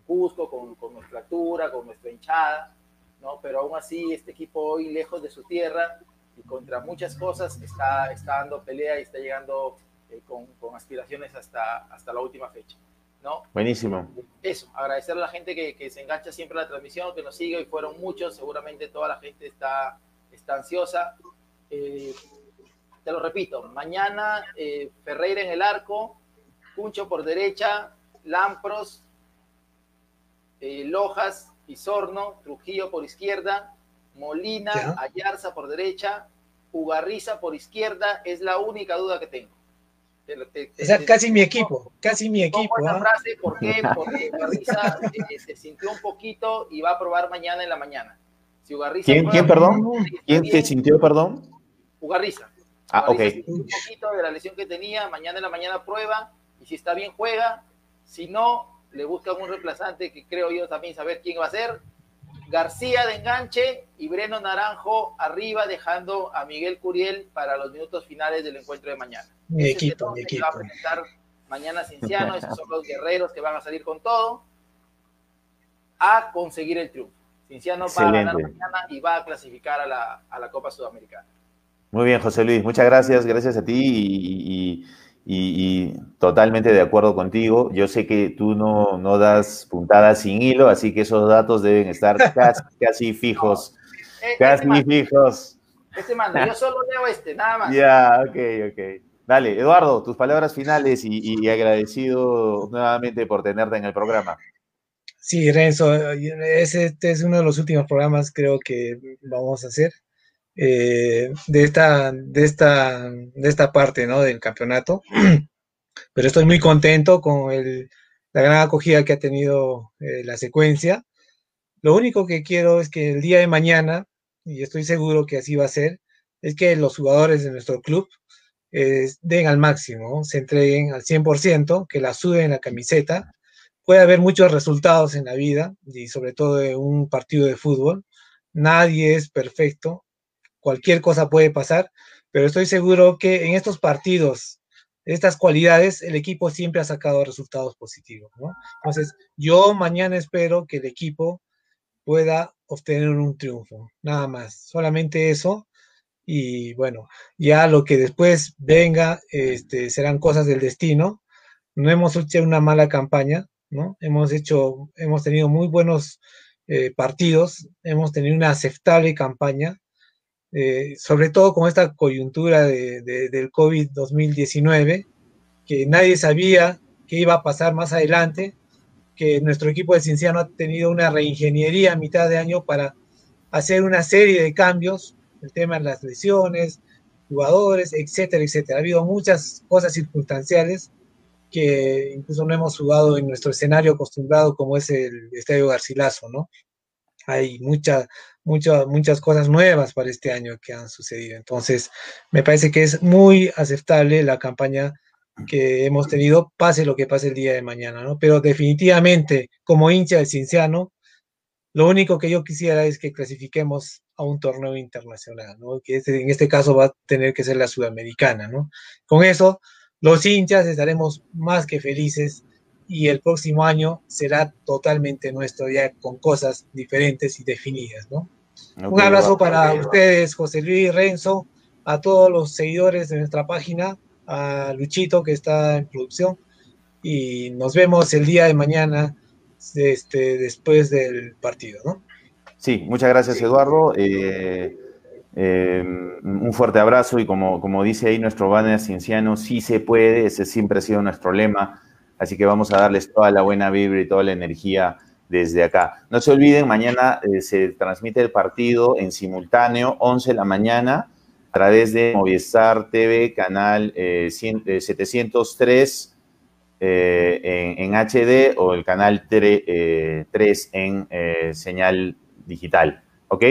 Cusco con, con nuestra altura, con nuestra hinchada, ¿no? Pero aún así, este equipo hoy, lejos de su tierra y contra muchas cosas, está, está dando pelea y está llegando eh, con, con, aspiraciones hasta, hasta la última fecha, ¿no? Buenísimo. Eso, agradecer a la gente que, que se engancha siempre a la transmisión, que nos sigue, y fueron muchos, seguramente toda la gente está, está ansiosa. Eh, te lo repito, mañana eh, Ferreira en el arco, Cuncho por derecha, Lampros, eh, Lojas Pizorno, Trujillo por izquierda, Molina, Ayarza por derecha, Ugarriza por izquierda, es la única duda que tengo. casi mi equipo, casi mi equipo. Esa ¿ah? frase, ¿por qué? Porque Ugarriza eh, se sintió un poquito y va a probar mañana en la mañana. Si ¿Quién, ¿quién perdón? ¿Quién se sintió, perdón? Ugarriza. Ah, ok. Un poquito de la lesión que tenía, mañana en la mañana prueba, y si está bien juega, si no, le buscan un reemplazante que creo yo también saber quién va a ser. García de enganche y Breno Naranjo arriba, dejando a Miguel Curiel para los minutos finales del encuentro de mañana. Mi equipo, mi equipo. va a presentar mañana Cinciano, esos son los guerreros que van a salir con todo a conseguir el triunfo. Cinciano va a ganar mañana y va a clasificar a la, a la Copa Sudamericana. Muy bien, José Luis, muchas gracias, gracias a ti y, y y, totalmente de acuerdo contigo. Yo sé que tú no, no, das puntadas sin hilo, así que esos datos deben estar casi, casi fijos. Eh, casi fijos. Este manda, yo solo leo este, nada más. Ya, ok, ok. Dale, Eduardo, tus palabras finales y, agradecido nuevamente por tenerte en el programa. Sí, Renzo, este es uno de los últimos programas creo que vamos a hacer. Eh, de, esta, de, esta, de esta parte ¿no? del campeonato. Pero estoy muy contento con la gran acogida que ha tenido eh, la secuencia. Lo único que quiero es que el día de mañana, y estoy seguro que así va a ser, es que los jugadores de nuestro club eh, den al máximo, se entreguen al 100%, que la suben en la camiseta. Puede haber muchos resultados en la vida y sobre todo en un partido de fútbol. Nadie es perfecto, cualquier cosa puede pasar, pero estoy seguro que en estos partidos, estas cualidades, el equipo siempre ha sacado resultados positivos. Entonces, yo mañana espero que el equipo pueda obtener un triunfo, nada más, solamente eso. Y bueno, ya lo que después venga este, serán cosas del destino. No hemos hecho una mala campaña, ¿no? Hemos hecho, hemos tenido muy buenos eh, partidos, hemos tenido una aceptable campaña, eh, sobre todo con esta coyuntura de, del COVID-2019, que nadie sabía qué iba a pasar más adelante, que nuestro equipo de Cienciano ha tenido una reingeniería a mitad de año para hacer una serie de cambios, el tema de las lesiones, jugadores, etcétera, etcétera. Ha habido muchas cosas circunstanciales que incluso no hemos jugado en nuestro escenario acostumbrado como es el Estadio Garcilaso, ¿no? Hay muchas, muchas, muchas cosas nuevas para este año que han sucedido. Entonces, me parece que es muy aceptable la campaña que hemos tenido, pase lo que pase el día de mañana, ¿no? Pero definitivamente, como hincha del Cinciano, lo único que yo quisiera es que clasifiquemos a un torneo internacional, ¿no? Que en este caso va a tener que ser la sudamericana, ¿no? Con eso, los hinchas estaremos más que felices y el próximo año será totalmente nuestro ya con cosas diferentes y definidas, ¿no? Un abrazo para ustedes, José Luis Renzo, a todos los seguidores de nuestra página, a Luchito que está en producción y nos vemos el día de mañana este, después del partido, ¿no? Sí, muchas gracias Eduardo. Eh, eh, un fuerte abrazo y como, como dice ahí nuestro banner cienciano, sí se puede, ese siempre ha sido nuestro lema, así que vamos a darles toda la buena vibra y toda la energía desde acá. No se olviden, mañana eh, se transmite el partido en simultáneo, 11 de la mañana, a través de Movistar TV, canal 703 en, en, HD o el canal 3 en señal digital. ¿Ok?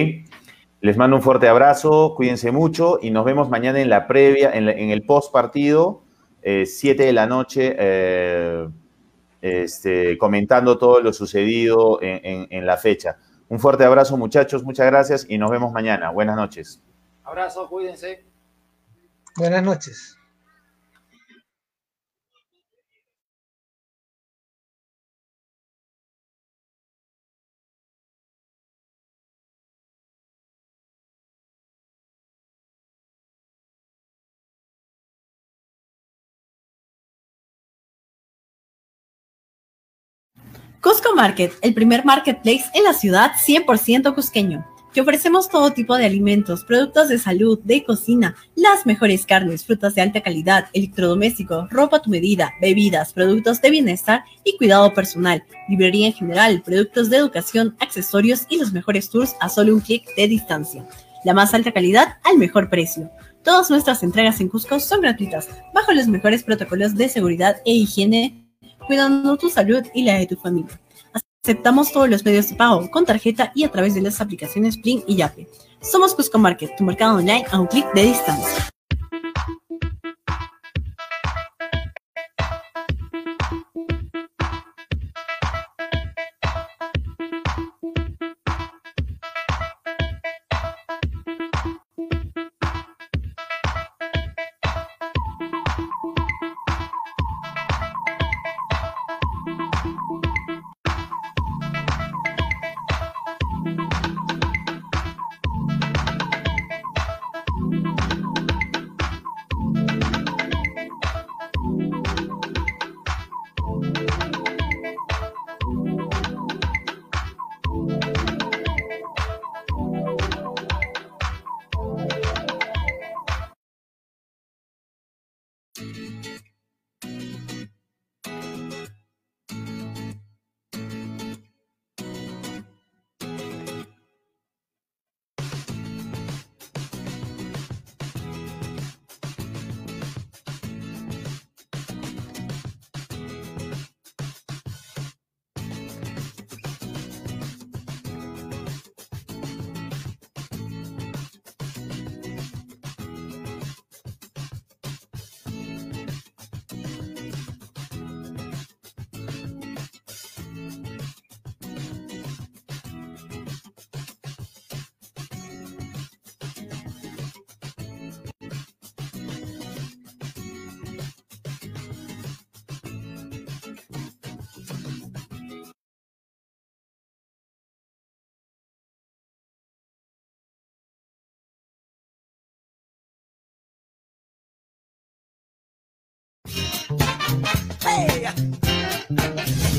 Les mando un fuerte abrazo, cuídense mucho y nos vemos mañana en la previa, en, el post partido, 7 de la noche, eh, este, comentando todo lo sucedido en, la fecha. Un fuerte abrazo muchachos, muchas gracias y nos vemos mañana. Buenas noches. Abrazo, cuídense. Buenas noches. Cusco Market, el primer marketplace en la ciudad 100% cusqueño. Te ofrecemos todo tipo de alimentos, productos de salud, de cocina, las mejores carnes, frutas de alta calidad, electrodomésticos, ropa a tu medida, bebidas, productos de bienestar y cuidado personal, librería en general, productos de educación, accesorios y los mejores tours a solo un clic de distancia. La más alta calidad al mejor precio. Todas nuestras entregas en Cusco son gratuitas, bajo los mejores protocolos de seguridad e higiene cuidando tu salud y la de tu familia. Aceptamos todos los medios de pago con tarjeta y a través de las aplicaciones Plin y Yape. Somos Cusco Market, tu mercado online a un clic de distancia.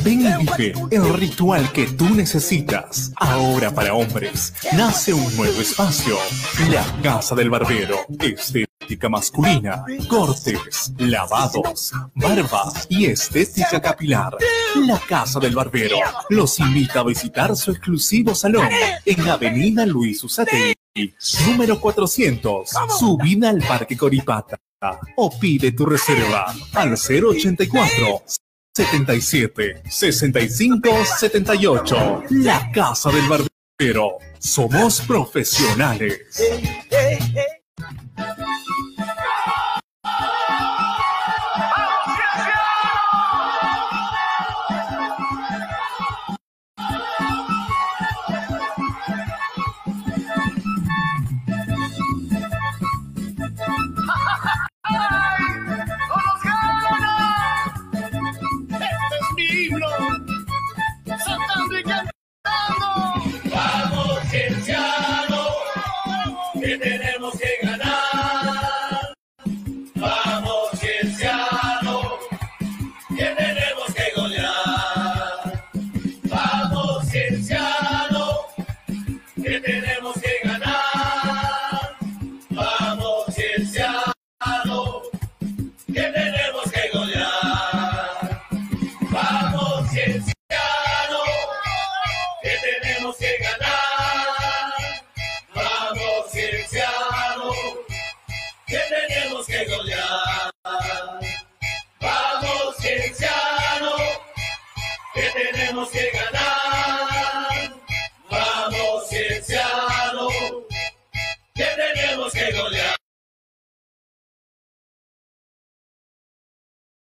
Ven y vive el ritual que tú necesitas. Ahora para hombres, nace un nuevo espacio. La Casa del Barbero. Estética masculina, cortes, lavados, barba y estética capilar. La Casa del Barbero los invita a visitar su exclusivo salón en Avenida Luis Usate, número 400, subida al Parque Coripata. O pide tu reserva al 084 77 65 78. La Casa del Barbero. Somos profesionales.